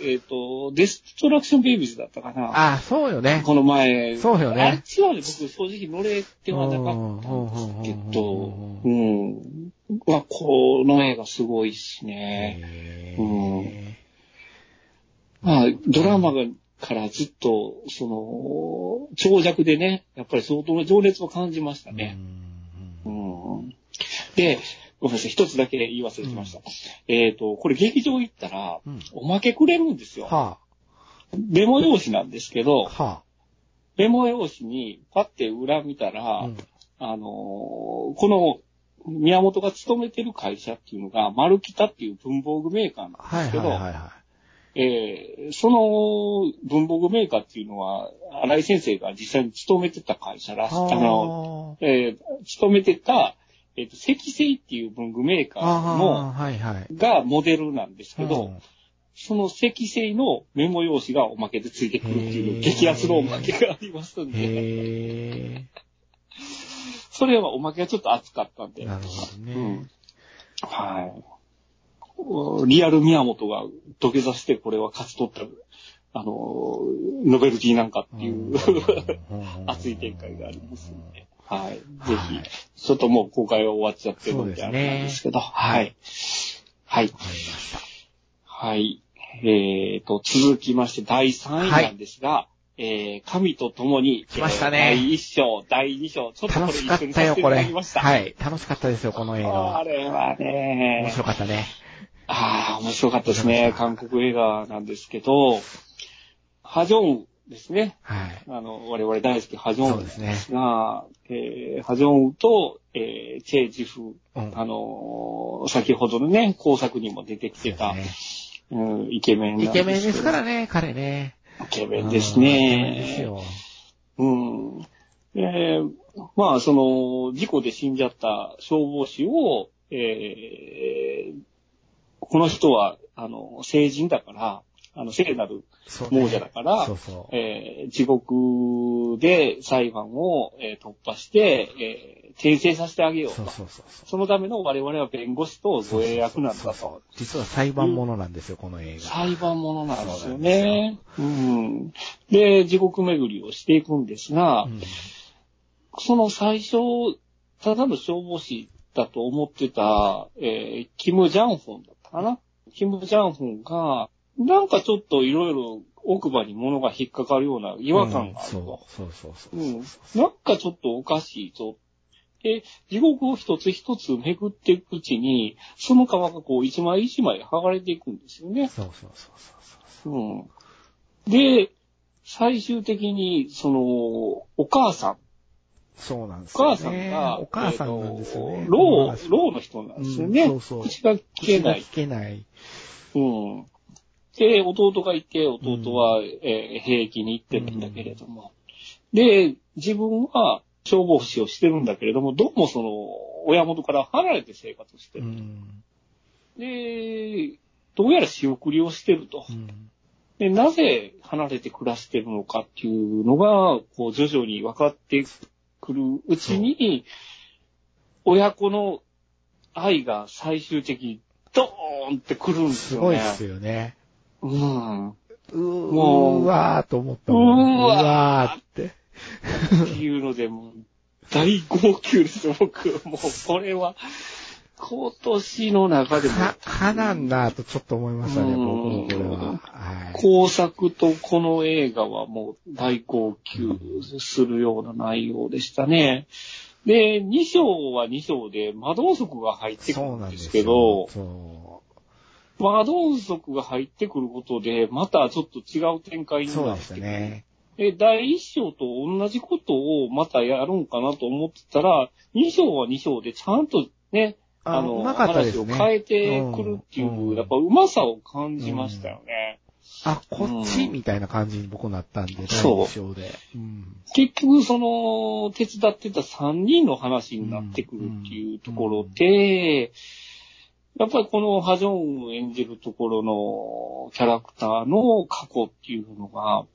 えっ、と、デストラクションベイビーズだったかな。あ、そうよね。この前。そうよねあっちはね、僕正直乗れてはなかったんですけど、うん。まあ、この映画すごいっすね。へうんーまあ、ドラマがからずっと、その、長尺でね、やっぱり相当の情熱を感じましたね。ううんん。で、ごめんなさい、一つだけ言い忘れてました。えっ、と、これ劇場行ったら、うんおまけくれるんですよ。はメモ用紙なんですけあ、ど、はメモ用紙にパッて裏見たら、あ。うんあのーこの宮本が勤めてる会社っていうのが、マルキタっていう文房具メーカーなんはいですけど、はいはいはえーその文房具メーカーっていうのは、新井先生が実際に勤めてた会社らしい。い。あの、えー勤めてた、えっ、と、積星っていう文具メーカーあの、あ、はいはい。がモデルなんですけど、うんその積星のメモ用紙がおまけでついてくるっていう激アツのおまけがありますんで、へそれはおまけがちょっと熱かったんえ。で、なるほどね。うん。はい。リアル宮本が土下座してこれは勝ち取った、あの、ノベルティなんかっていう熱い展開がありますので、はい。ぜひ、はいちょっともう公開は終わっちゃってるんで、あれなんですけど、はい。はい。わかりました。はい。えーと、続きまして第3位なんですが、えー、神と共に、来ましたねえー第1章、第2章、ちょっとこれ楽しかったよ、これ。はい。楽しかったですよ、この映画あは。れはね面、白かったね。ああ、面白かったですね。韓国映画なんですけど、ハジョンですね。はい。あの、我々大好きハジョンそうですね。が、えー、ハジョンと、えー、チェ・ジフ、うん。あのー先ほどのね、工作にも出てきてた、そうですうん、イケメンイケメンですからね、彼ね。イケメンですうんイケメンですね。よ。うん。えーまあ、その、事故で死んじゃった消防士を、えーこの人は、あの、成人だから、あの、聖なる亡者だからそうそう。えー地獄で裁判を、えー突破して、えー転生させてあげようと。そうそうそうそのための我々は弁護士と護衛役なんだと。そうそう実は裁判ものなんですよ、この映画。裁判ものなんですよそうなんね。うん。で、地獄巡りをしていくんですが、うんその最初、ただの消防士だと思ってた、えーキム・ジャンフォンだったかな？キム・ジャンフォンが、なんかちょっといろいろ奥歯に物が引っかかるような違和感があると。うんそうそうそうそう。うん。なんかちょっとおかしいぞ。で、地獄を一つ一つ巡っていくうちに、その皮がこう一枚一枚剥がれていくんですよね。そうそうそうそううん。で、最終的に、その、お母さん、そうなんですおよ、ね。母さんが、お母さんなんですよね。えーとロー、ローの人なんですよね。うんそうそう口が聞けない聞。けない。うん。で、弟がいて、弟は、えー兵役に行ってるんだけれども。で、自分は消防士をしてるんだけれども、どうもその、親元から離れて生活してる。うん。で、どうやら仕送りをしてるとう。ん。で、なぜ離れて暮らしてるのかっていうのが、こう、徐々に分かってくるうちに、親子の愛が最終的にドーンってくるんですよね。すごいですよね。うん。うーもううわーと思ったもん。うわーうわーって。っていうので、もう、大号泣ですよ、僕。もう、これは、今年の中でも、か、かなんだとちょっと思いましたね、うん僕もこれは。はい。工作とこの映画はもう大号泣するような内容でしたね。で、2章は2章でマドンソクが入ってくるんでなんですすけどよ。、そマドンソクが入ってくることで、またちょっと違う展開う。にそうでしたなってくる。ね。で、第1章と同じことをまたやるんかなと思ってたら、2章は2章でちゃんとね、あの、ね。話を変えてくるっていう、うんやっぱうまさを感じましたよね。あ、こっちうんみたいな感じに僕なったんで、第そう一章で。うん。結局、その、手伝ってた3人の話になってくるっていうところで、やっぱりこのハジョンを演じるところのキャラクターの過去っていうのが、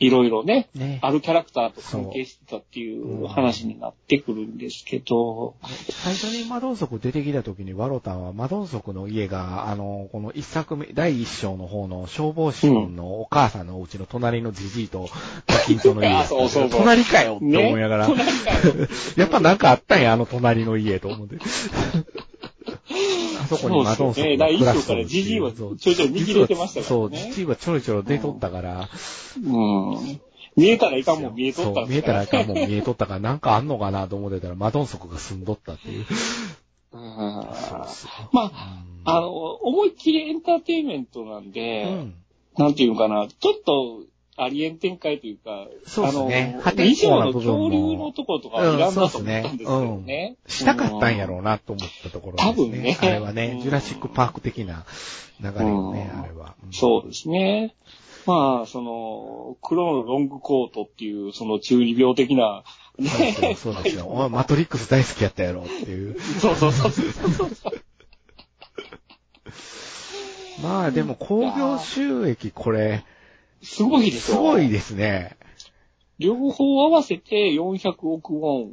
いろいろね、ね。あるキャラクターと関係してたっていう話になってくるんですけど、最初にマドンソク出てきた時にワロタンはマドンソクの家が、あの、この一作目、第一章の方の消防士のお母さんのお家の隣のじじいとガキンチョの家。あそうそうそう隣かよって思いながら。やっぱなんかあったんや、あの隣の家と思って。あそこにマドンソクがそうですよね第一章からジジイはちょいちょい見切れてましたからねそう、ジジイはちょろちょろ出とったから。うん。見えたらいかんもん見えとった見えたらいかんもん見えとったから、なんかあんのかなと思ってたら、マドンソクが住んどったっていう。まあ、あの、思いっきりエンターテインメントなんで、うん。なんていうかな、ちょっと、ありえん展開というか、そうですねあの、破天二章の恐竜のところとかはいらんなと思ったんですよね。したかったんやろうなと思ったところですね。多分ねあれはねう、んジュラシックパーク的な流れよね、うんあれは。んそうですね。まあ、その、黒のロングコートっていう、その中二病的な、ねそうですよ、そうですよ。お前マトリックス大好きやったやろっていう。そうそうそうそうそう。まあでも興行収益これ、すごいですすよ。ごいですね。両方合わせて400億ウォン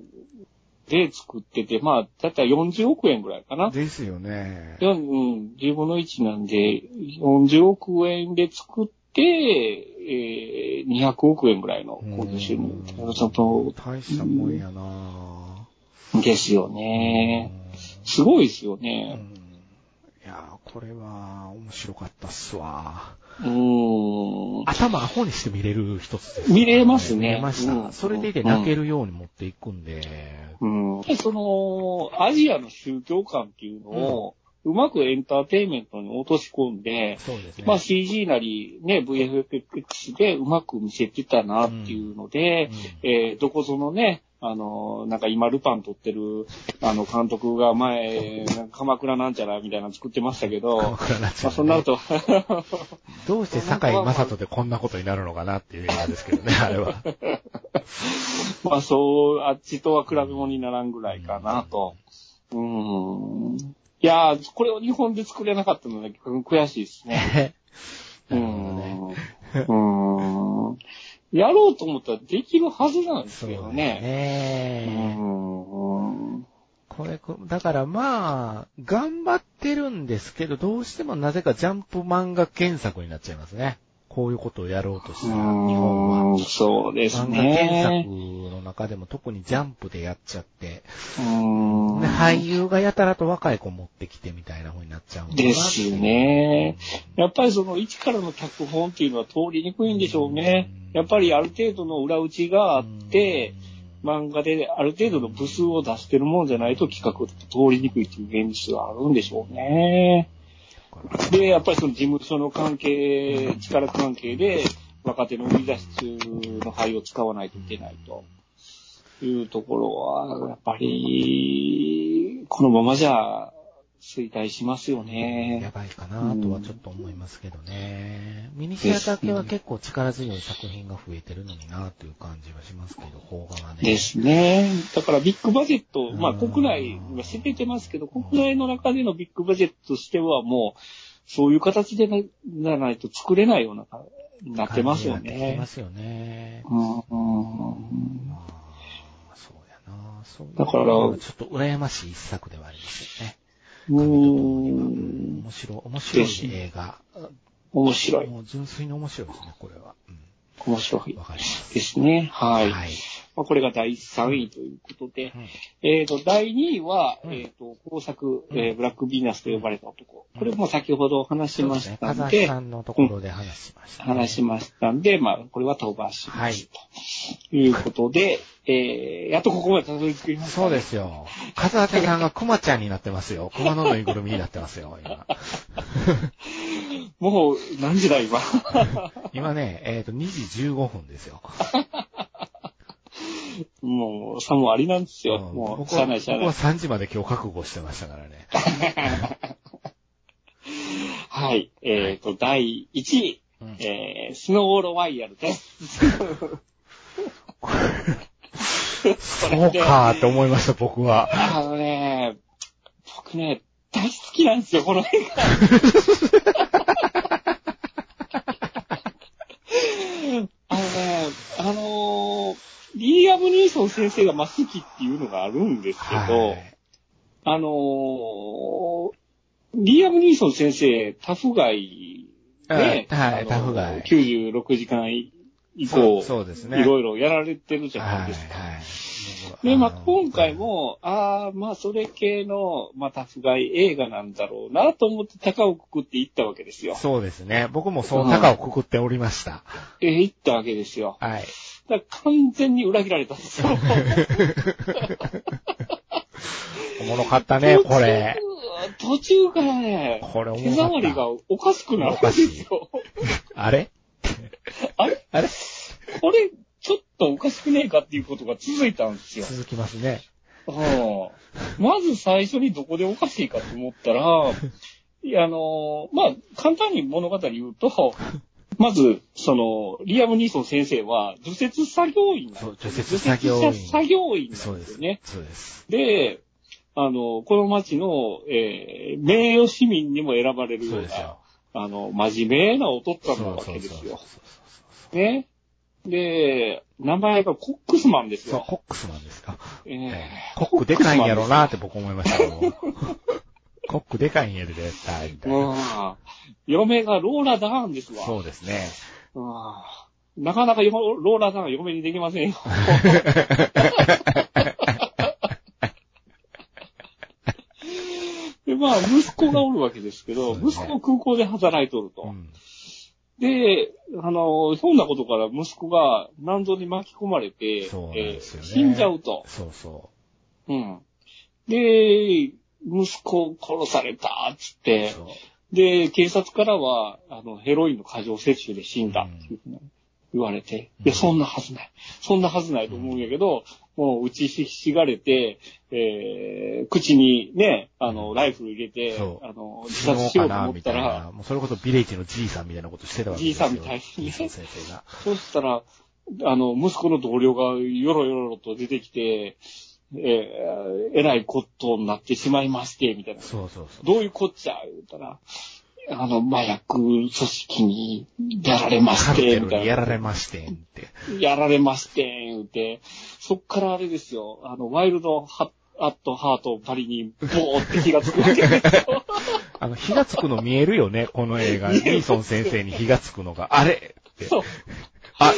で作ってて、まあ、だいたい40億円ぐらいかな。ですよね。でうん、10分の1なんで、40億円で作って、えー、200億円ぐらいの興行収入うん。ちょっと、大したもんやなですよね。すごいですようね。んいやーこれは面白かったっすわ。うーん。頭アホにして見れる一つです、見れますね見れました。うんそれでいて泣けるように持っていくんで。うん。でその、アジアの宗教観っていうのを、うまくエンターテインメントに落とし込んで、そうですね。まあ CG なりね、VFX でうまく見せてたなっていうので、えーどこぞのね、ああの、なんか今ルパン撮ってる、あの、監督が前、鎌倉なんちゃらみたいなの作ってましたけど、鎌倉なんちゃらねまあ、そうなると、どうして坂井正人でこんなことになるのかなっていう映画ですけどね、あれは。まあそう、あっちとは比べ物にならんぐらいかなと。うーん。いやー、これを日本で作れなかったので、悔しいですね。う。ん。うーん。やろうと思ったらできるはずなんですけどね。うね。ーん。これ、こだからまあ、頑張ってるんですけど、どうしてもなぜかジャンプ漫画原作になっちゃいますね。こういうことをやろうとしたら、日本は。そうです漫画原作ね。の中でも特にジャンプでやっちゃって、俳優がやたらと若い子持ってきてみたいな風になっちゃうのかなですよね。やっぱりその一からの脚本っていうのは通りにくいんでしょうね。やっぱりある程度の裏打ちがあって、漫画である程度の部数を出してるものじゃないと企画って通りにくいっていう現実があるんでしょうね。で、やっぱりその事務所の関係、力関係で若手の売り出し中の灰を使わないといけないというところは、やっぱり、このままじゃ衰退しますよやね。ばいかなとはちょっと思いますけどね。ミニシアター系は結構力強い作品が増えてるのになという感じはしますけど、邦画はね。ですね。だからビッグバジェット、まあうん国内は知れてますけど、国内の中でのビッグバジェットとしてはもう、そういう形でなならないと作れないような、なってますよ感じになってま。すよね。うんうんまあ、そうやなそういうだからちょっと羨ましい一作ではありますよね。面白い、面白い映画。面白い。もう純粋に面白いですね、これは。面白いうん。わかります。ですね。はい。はい。まあ、これが第3位ということで、うんえっ、と、第2位は、うんえっ、と、工作、うんえーブラックヴィーナスと呼ばれた男。うんこれも先ほど話しまし。たんで、風橋さんのところで話しました、ね話しましたんで、まあ、これは飛ばします。ということで、えー、やっとここまでたどり着きました、そうで。すよ。風当さんが熊ちゃんになってますよ。熊のぬいぐるみになってますよ、今。もう、何時だ、今？今ね、えっ、と、2時15分ですよ。もう、さもありなんですよ。うんもう、しゃあないしゃあ僕はない。3時まで今日覚悟してましたからね。はい。えっ、と、第1位、うんえー、スノーロワイヤルです。そうかーって思いました、僕は。あのね、僕ね、大好きなんですよ、この映画。あのね、あのーリーアム・ニーソン先生がまあ好きっていうのがあるんですけど、はい。あのーリーアム・ニーソン先生、タフガイね、はいタフガイ96時間以降、そうですね。いろいろやられてるじゃはないいですか。はい。で、まあ、の今回、も、ああ、まあ、それ系の、まあ、タフガイ映画なんだろうなと思って高をくくって行ったわけですよ。そうですね。僕もそう高をくくっておりました。えー行ったわけですよ。はい。だ完全に裏切られたんですよ。おもろかったね、これ。途中からね、これお手。触りがおかしくなるんですよ。あれ？あれ？あれ？これ、ちょっとおかしくねえかっていうことが続いたんですよ。続きますね。うんまず最初にどこでおかしいかと思ったら、いや、あの、まあ、簡単に物語言うと、まず、その、リアム・ニーソン先生は、除雪作業員なんそう、です除雪作業員。除雪作業員なそうんですね。。そうです。で、あの、この町の、えー名誉市民にも選ばれるよううですよ、。あの、真面目なお父っつぁんなわけですよ。ね。で、名前がコックスマンですそう、よ。コックスなんですか。えーコックでかいんやろなって僕思いましたけど。コックでかいんやで、絶対、みたいな。まあ、嫁がローラ・ダーンですわ。そうですね。うんなかなかよローラ・ダーンは嫁にできませんよ。で、まあ、息子がおるわけですけど、息子空港で働いとると。うん。で、あの、ひょんなことから息子が難情に巻き込まれて、そうなんですよねえー死んじゃうと。そうそうん。で、息子を殺された、つっう。て、で、警察からは、あの、ヘロインの過剰摂取で死んだっていうふうに言われて、うんいや、そんなはずない。そんなはずないと思うんやけど、もう打ちひしがれて、えー、口にね、あの、ライフル入れてそ、うあの、自殺しようと思ったらな。、もうそれこそビレッジのじいさんみたいなことしてたわけですよ。じいさんみたいにね先生が。そしたら、あの、息子の同僚がよろよろと出てきて、えー、えらいことになってしまいまして、みたいな。そうそうそう。どういうこっちゃ、言うたら、あの、麻薬組織にやられまして、みたいな。やられましてんって。やられまして、言うて、そっからあれですよ、あの、ワイルドハアットハートばりに、ボーって火がつくわけですよ。あの、火がつくの見えるよね、この映画。ニーソン先生に火がつくのが。あれって。そう。あ、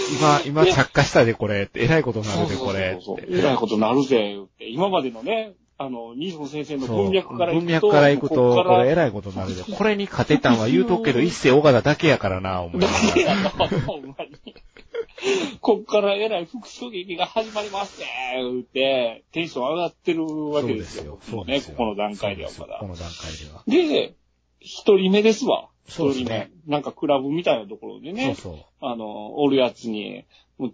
今、今着火したで、これ。って。えらいことになるで、これ。えらいことなるぜ。今までのね、あの、ニーソン先生の文脈から行くと。文脈から行くと、これえらいことになるで。これに勝てたんは言うとくけど、一世尾形だけやからな、思いながらだけやな、ほんまに。こっからえらい復讐劇が始まりますね、言うて、テンション上がってるわけですよ。そうね、ここの段階ではまだこ。の段階では。で、一人目ですわ。そうですね一人目。なんかクラブみたいなところでね、そうそう。あの、おるやつに、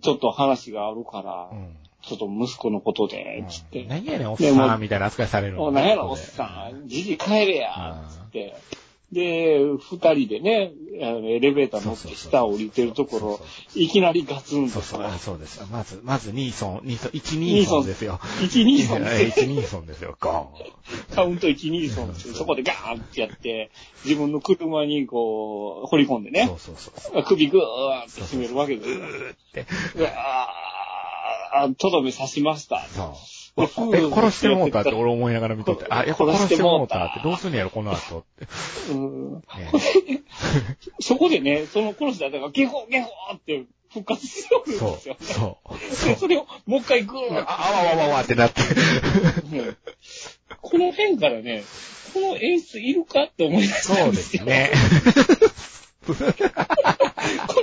ちょっと話があるから、うん。ちょっと息子のことで、つって。何やねん、おっさんみたいな扱いされるの。おなんやろ、おっさん。じじ帰れやうん、つって。で、二人でね、あのエレベーター乗って下降りてるところ、いきなりガツンとそうそう、さ、そうですよ。まず、まず、ニーソン、ニーソン、1ニーソンですよ。1、2、3 1ニーソンですよ、ゴーン。カウント1、2、3そこでガーンってやって、自分の車にこう、掘り込んでねそう、そうそう。首ぐーって締めるわけですよ。って。うわー、とどめ刺しました。そう。でえ、殺してもうたって俺思いながら見とって、あ、やっぱ殺してもうたって、どうすんのやろ、この後って。うんねそこでね、その殺したやつがゲホゲホって復活しよるうですよ。、そう。で、それをもう一回グーあ、あわわわわってなって。うんこの辺からね、この演出いるかって思い出したそうでんですよ。すね。こ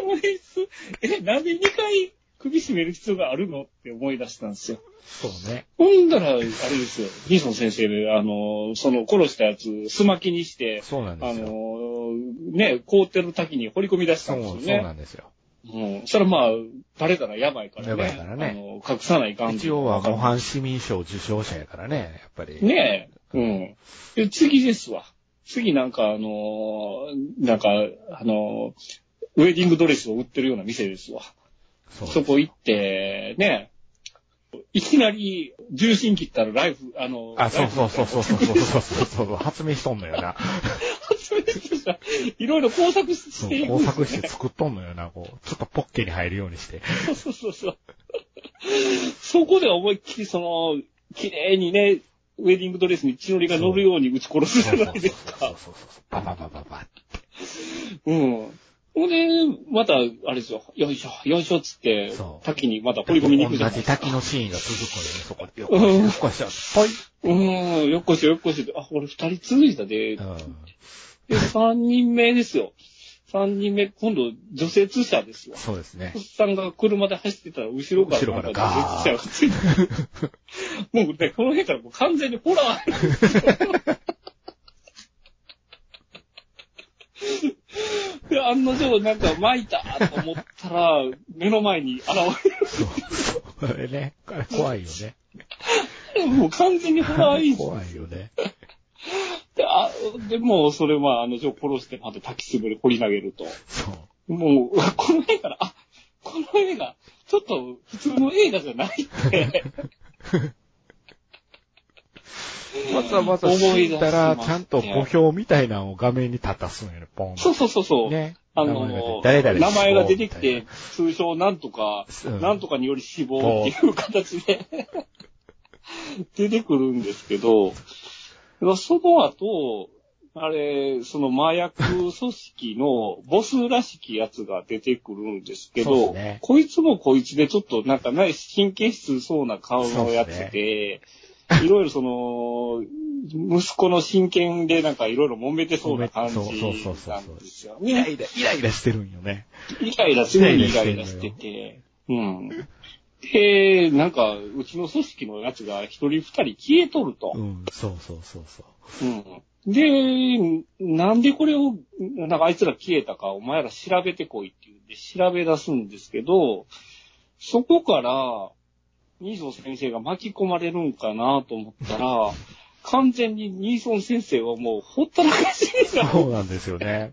の演出、え、なんで2回首絞める必要があるの？って思い出したんですよ。そうね。ほんだら、あれですよ、ニーソン先生で、あの、その殺したやつ、すまきにして、そうなんあですよ。の、ね、凍ってる滝に掘り込み出したそう、そうんですよね。なんですよ。うん。それはまあ、バレたらやばいからね。やばいからねあの、隠さないかん一応は模範市民賞受賞者やからね、やっぱり。ねえ。うん。で、次ですわ。次なんかあのーなんか、あのーウェディングドレスを売ってるような店ですわ。そうそこ行って、ねいきなり重心切ったらライフ、あのあ、そうそうそうそうそうそうそうそうそう、発明しとんのよな。いろいろ工作しそうていくん工作。して作っとんのよな、こう。ちょっとポッケに入るようにして。そうそうそうそう。そこで思いっきりその、綺麗にね、ウェディングドレスに血のりが乗るように撃ち殺すじゃないですか。そうそうそうそう。バババババ。うん。ほんで、また、あれですよ、よいしょ、よいしょっつって滝にまた掘り込みに行くじゃない同じですか。滝のシーンが続くのよ、そこで。よっこいしょ、よっこいしょ、ぽい。うん、よっこしょよっこしょあ、俺二人続いたで、うん。で、三人目ですよ。三人目、今度、除雪車ですよ。そうですねおっ。さんが車で走ってたら、後ろから後ろからガー除雪車がついて もうね、この辺からもう完全にホラー。で、案の定、なんか巻いたと思ったら、目の前に現そうそう。あれね、あれ怖いよね。れる。もう完全にホラー演出。怖いよね。で、あでもうそれは、あの定殺してまた滝つぶで掘り投げると。そう。もう、この映画から、あ、この映画、ちょっと普通の映画じゃないって。わざわざ思い死出しんだら、まちゃんと墓標みたいなのを画面に立たすんよね、ポン。そうそうそうそう。ね。あ名前が出のて、誰々名前が出てきて、通称なんとか、うん。なんとかにより死亡っていう形で 出てくるんですけど、その後、あれ、その麻薬組織のボスらしきやつが出てくるんですけど、ね。こいつもこいつでちょっとなんかない神経質そうな顔のやつで、いろいろその、息子の親権でなんかいろいろ揉めてそうな感じそうそうそうそうなんですよイラね。イラ、イライラしてるんよね。イライラ、すごいイライラしてて。うん。で、なんか、うちの組織のやつが一人二人消えとるとう。ん、そうそうそうそう。うん。で、なんでこれを、なんかあいつら消えたか、お前ら調べてこいって言うんで調べ出すんですけど、そこから、ニーソン先生が巻き込まれるんかなと思ったら、完全にニーソン先生はもうほったらかしになそうなんですよね。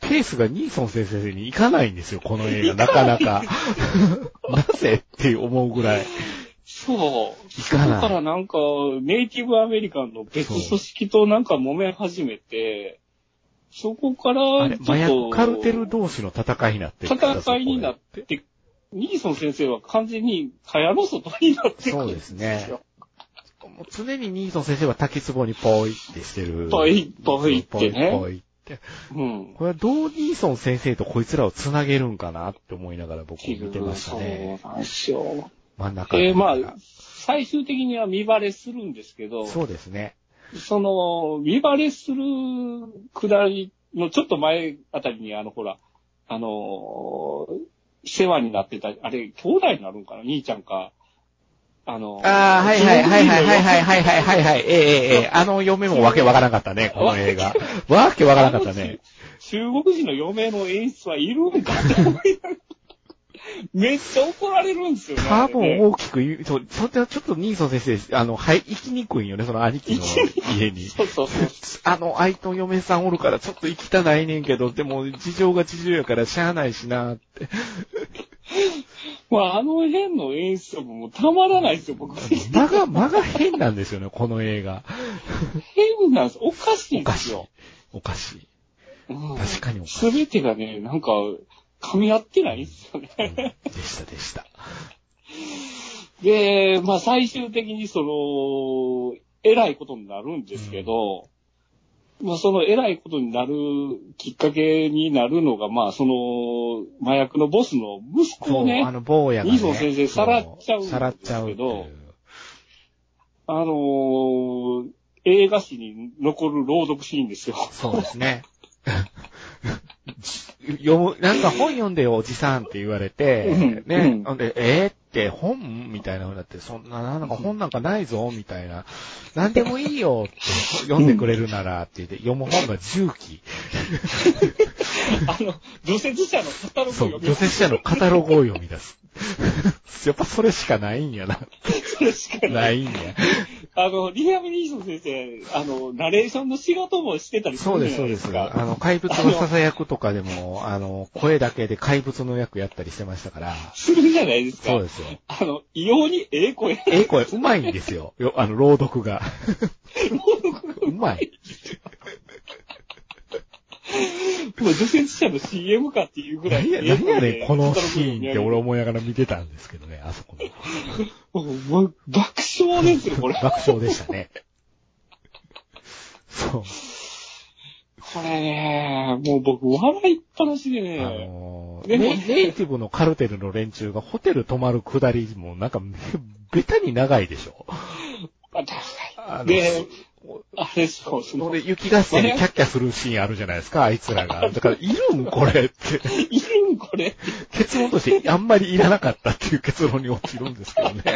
ペースがニーソン先生に行かないんですよ、この映画。なかなか。なぜって思うぐらい。そう。そこかないからなんか、ネイティブアメリカンの別組織となんか揉め始めて、そこからちょっと、カルテル同士の戦いになって戦いになって、ニーソン先生は完全に蚊帳の外になってくそうるんですね。もう常にニーソン先生は滝壺にポイってしてる。ポイポイってねポイポイって。うん。これはどうニーソン先生とこいつらを繋げるんかなって思いながら僕見てましたね。そうなんですよ。真ん中でえーまあ、最終的には見バレするんですけど、そうですね。その、見バレするくだりのちょっと前あたりに、あの、ほら、あのー世話になってた、あれ、兄弟になるんかな？兄ちゃんか。あのーああ、はいはいはいはいはいはいはいい。はいはいはい。ええええええ、あの嫁もわけわからなかったね、この映画。わけわからなかったね。中国人の嫁の演出はいるんかって思いながら めっちゃ怒られるんですよね。多分大きく言う、そう、それはちょっとニーソン先生、あの、はい、行きにくいんよね、その兄貴の家に。そうそうそう。あの、愛と嫁さんおるからちょっと行きたないねんけど、でも事情が事情やからしゃあないしなって。まあ、あの辺の演出はもうたまらないですよ、僕。間が、間が変なんですよね、この映画。変なんです。おかしいおかしいんですよ。。おかしい。うん確かにおかしすべてがね、なんか、噛み合ってない？んですよい。ね。でした、でした。で、まあ最終的にその、偉いことになるんですけど、まあその偉いことになるきっかけになるのが、まあその、麻薬のボスの息子をね、あの、坊やが、ね。先生さらっちゃうんですけどさらっちゃうっていう。あのー映画史に残る朗読シーンですよ。そうですね。読む、なんか本読んでよ、おじさんって言われて、うんね、うんほんで、えー、って本みたいな風になって、そんな、なんか本なんかないぞ、みたいな。なんでもいいよって、読んでくれるならって言って、読む本が重機。あの、除雪車のカタログをそう、読み除雪車のカタログを読み出す。やっぱそれしかないんやな。しかな。ないいんや。あの、リハビリーション先生、あの、ナレーションの仕事もしてたりするそうです、そうでじゃないですす。か。あの、怪物の囁くとかでも、あの、声だけで怪物の役やったりしてましたから。するじゃないですか。そうですよ。あの、異様にええ声。ええ声、うまいんですよ。よあの、朗読が。うまい。もう除雪車の CM かっていうぐらい。何や、何やねん、このシーンって俺も思いながら見てたんですけどね、あそこの。う、もう爆笑ですよ、これ。爆笑でしたね。そう。これね、もう僕笑いっぱなしであね、のーネネイティブのカルテルの連中がホテル泊まるくだりもなんか、べたに長いでしょ。ああので、あれそう、その、その雪合戦でキャッキャするシーンあるじゃないですか、あいつらが。だから、いるんこれって。いるんこれ。結論としてあんまりいらなかったっていう結論に落ちるんですけどね。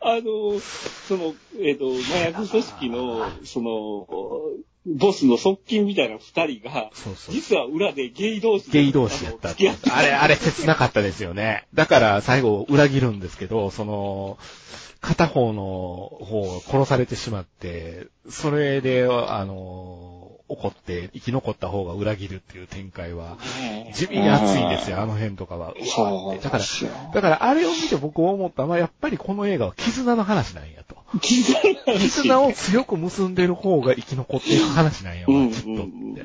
あの、その、えっ、と、麻薬組織の、その、ボスの側近みたいな二人が、そうそう。実は裏でゲイ同士ゲイ同士やったっあれ、あれ切なかったですよね。だから最後裏切るんですけど、その、片方の方を殺されてしまって、それで、あの、怒って生き残った方が裏切るっていう展開は、地味に熱いんですよ、あの辺とかは。うわだから、だからあれを見て僕思ったのは、やっぱりこの映画は絆の話なんやと。絆を強く結んでる方が生き残っていく話なんやわ、うん、きっとって。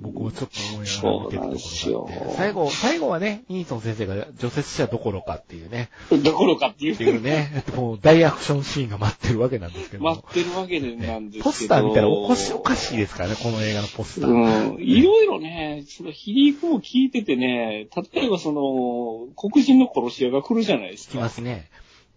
僕はちょっと思いながら見てるところがあって。最後、最後はね、ニートン先生が除雪車どころかっていうね、どころかっていうっていうね、もう大アクションシーンが待ってるわけなんですけども。待ってるわけなんですけど。ポスター見たらおかしい、おかしいですからね、この映画のポスター。うん。いろいろね、その皮肉も聞いててね、例えばその、黒人の殺し屋が来るじゃないですきま。すね。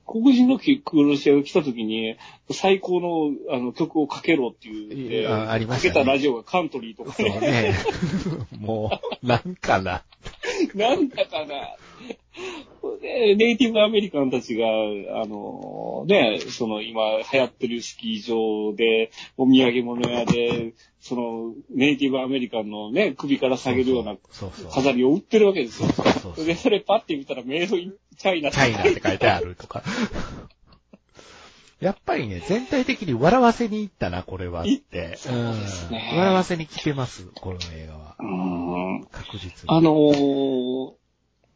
黒人の殺し屋が来た時に、最高のあの曲をかけろって言って、あありまかしたねけたラジオがカントリーとかそうね。ね。もう、なんかな。なんだかな。で、ネイティブアメリカンたちが、あの、ね、その今流行ってるスキー場で、お土産物屋で、その、ネイティブアメリカンのね、首から下げるような。飾りを売ってるわけですよ。そうそうそうで、それパッて見たらメイドインチャイナチャイナって書いてあるとか。やっぱりね、全体的に笑わせに行ったな、これはって。そうですねうん笑わせに来てます、この映画は。うーん。確実に。あのー、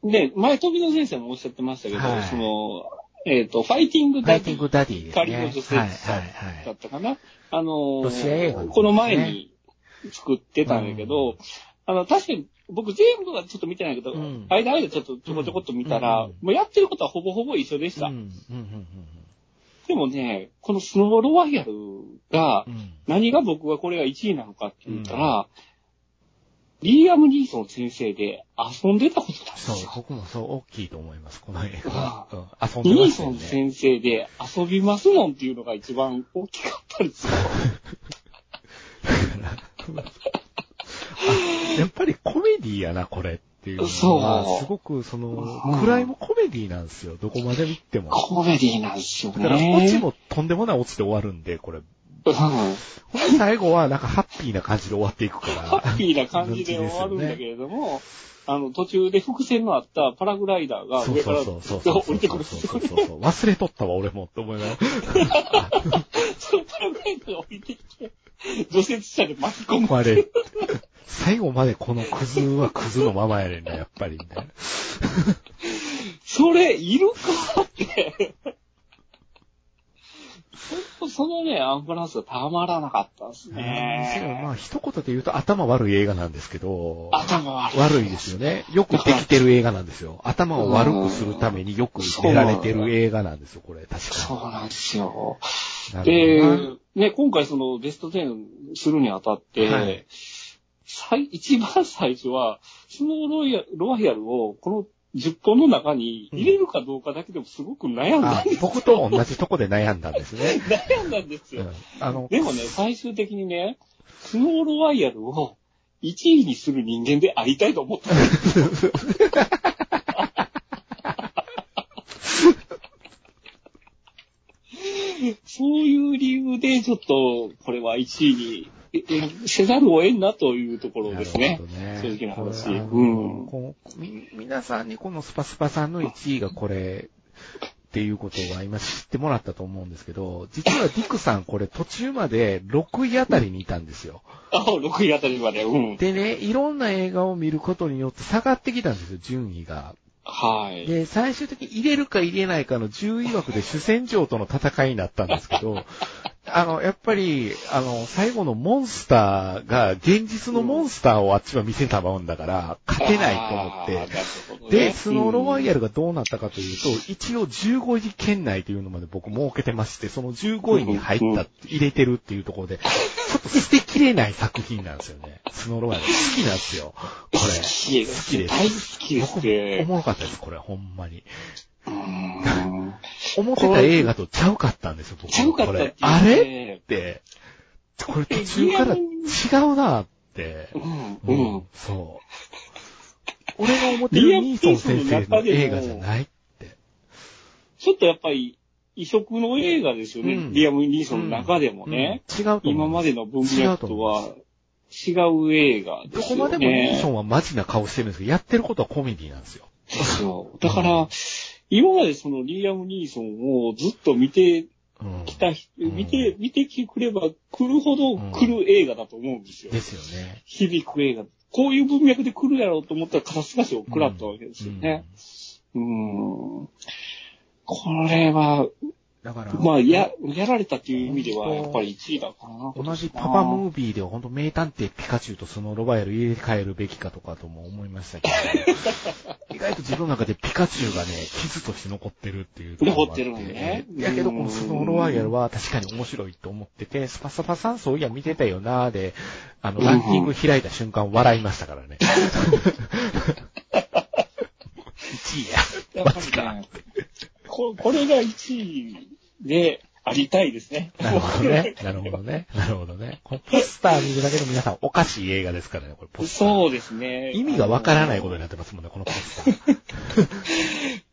ね、前飛野先生もおっしゃってましたけど、はいその、えっ、と、ファイティングファダディイティングダディですね。光の女性はい、さはい、だはい。ったかな。あのーのねこの前に作ってたんだけど、あの、確かに僕全部はちょっと見てないけど、うん間々ちょっとちょこちょこっと見たら、うんもうやってることはほぼほぼ一緒でした。うん、うん、うん、でもね、このスノーロワイヤルがうん。うん何が僕がこれが1位なのかって言ったら、リーアム・ニーソン先生で遊んでたことなんですそうよ、。僕もそう大きいと思います、この映画。うん遊んでたよね。ソン先生で遊びますもんっていうのが一番大きかったですよ。やっぱりコメディやな、これっていうのは、そうすごくそのうん、暗いもコメディなんですよ、どこまで見ても。コメディなんですよだから、オチね。もとんでもないオチで終わるんで、これ。うん最後はなんかハッピーな感じで終わっていくから。ハッピーな感じで終わるんだけれども、あの、途中で伏線のあったパラグライダーがそう上からそうそうそうそう。降りてくるんですよね。そうそうそう忘れとったわ、俺も、って思いながら。そのパラグライダーが降りてきて、除雪車で巻き込む。あれ、最後までこのクズはクズのままやねんな、やっぱり、みたいな。それ、いるかって。そそのね、アンバランスがたまらなかったですまね。あ、一言で言うと頭悪い映画なんですけど、頭悪い。悪いですよね。よくできてる映画なんですよ。頭を悪くするためによく出られてる映画なんですよ、これ、確かそうなんですよ。でね、今回そのベスト10するにあたって、はい最一番最初は、スノーロイヤロワイヤルをこの10本の中に入れるかどうかだけでもすごく悩んだあんです。僕と同じとこで悩んだんですね。悩んだんですよ。うんあの、でもね、最終的にね、スノーロワイヤルを1位にする人間でありたいと思ったんです。そういう理由で、ちょっと、これは1位にええせざるを得んなというところですねね正直な話うんみ皆さんにこのスパスパさんの1位がこれ、っていうことは今知ってもらったと思うんですけど、実はディクさんこれ途中まで6位あたりにいたんですよ。あ、6位あたりまで、うん。でね、いろんな映画を見ることによって下がってきたんですよ、順位が。はい。で、最終的に入れるか入れないかの10位枠で主戦場との戦いになったんですけど、あの、やっぱり、あの、最後のモンスターが、現実のモンスターをあっちは見せたもんだから、勝てないと思ってねで、スノーロワイヤルがどうなったかというと、一応15位圏内というのまで僕設けてまして、その15位に入った、入れてるっていうところで、ちょっと捨てきれない作品なんですよね。スノーロワイヤル。好きなんですよ。これ。好きです。好きです大好きです僕、ね。おもろかったです、これ、ほんまに。思ってた映画とちゃうかったんですよ、僕。ちゃうかったっねこれ。あれって、これ途中から違うなって。うん、ううんん。そう。俺が思ってるニーソン先生の映画じゃないって。ちょっとやっぱり異色の映画ですよね。うんリアム・ニーソンの中でもね。うん違う。今までの文脈とは違う映画でどすよね。こまでもニーソンはマジな顔してるんですけど、やってることはコメディなんですよ。ですよ。だから、今までそのリアム・ニーソンをずっと見てうん。きた人、うん見て、見てくれば来るほど来る映画だと思うんですよ。ですよね。響く映画。こういう文脈で来るやろうと思ったら肩透かしを食らったわけですよね。うん。これは、だから、まあ、や、やられたっていう意味では、やっぱり1位だかな。同じパパムービーでは本当名探偵ピカチュウとスノーロバイヤル入れ替えるべきかとかとも思いましたけど、意外と自分の中でピカチュウがね、傷として残ってるっていうところ残ってるんね。やけどこのスノーロワイヤルは確かに面白いと思ってて、スパサパさんそういや見てたよなーで、あの、ランキング開いた瞬間笑いましたからね。1位や。やっぱりね、ここれが1位でありたいですね。なるほどね。なるほどね。なるほどね。このポスター見るだけで皆さんおかしい映画ですからね、これポスター。そうですね。意味がわからないことになってますもんね、このポスター。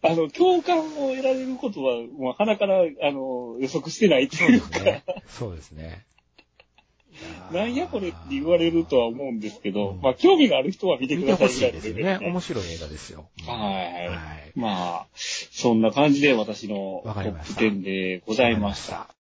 あの、共感を得られることは、もう鼻から、あの、予測してないってそう。ですね。そうですね。なんやこれって言われるとは思うんですけど、まあ興味がある人は見て見くださいてほしいですよね。面白い映画ですよ。はい。はい。まあ、そんな感じで私のトップわかりました10でございました。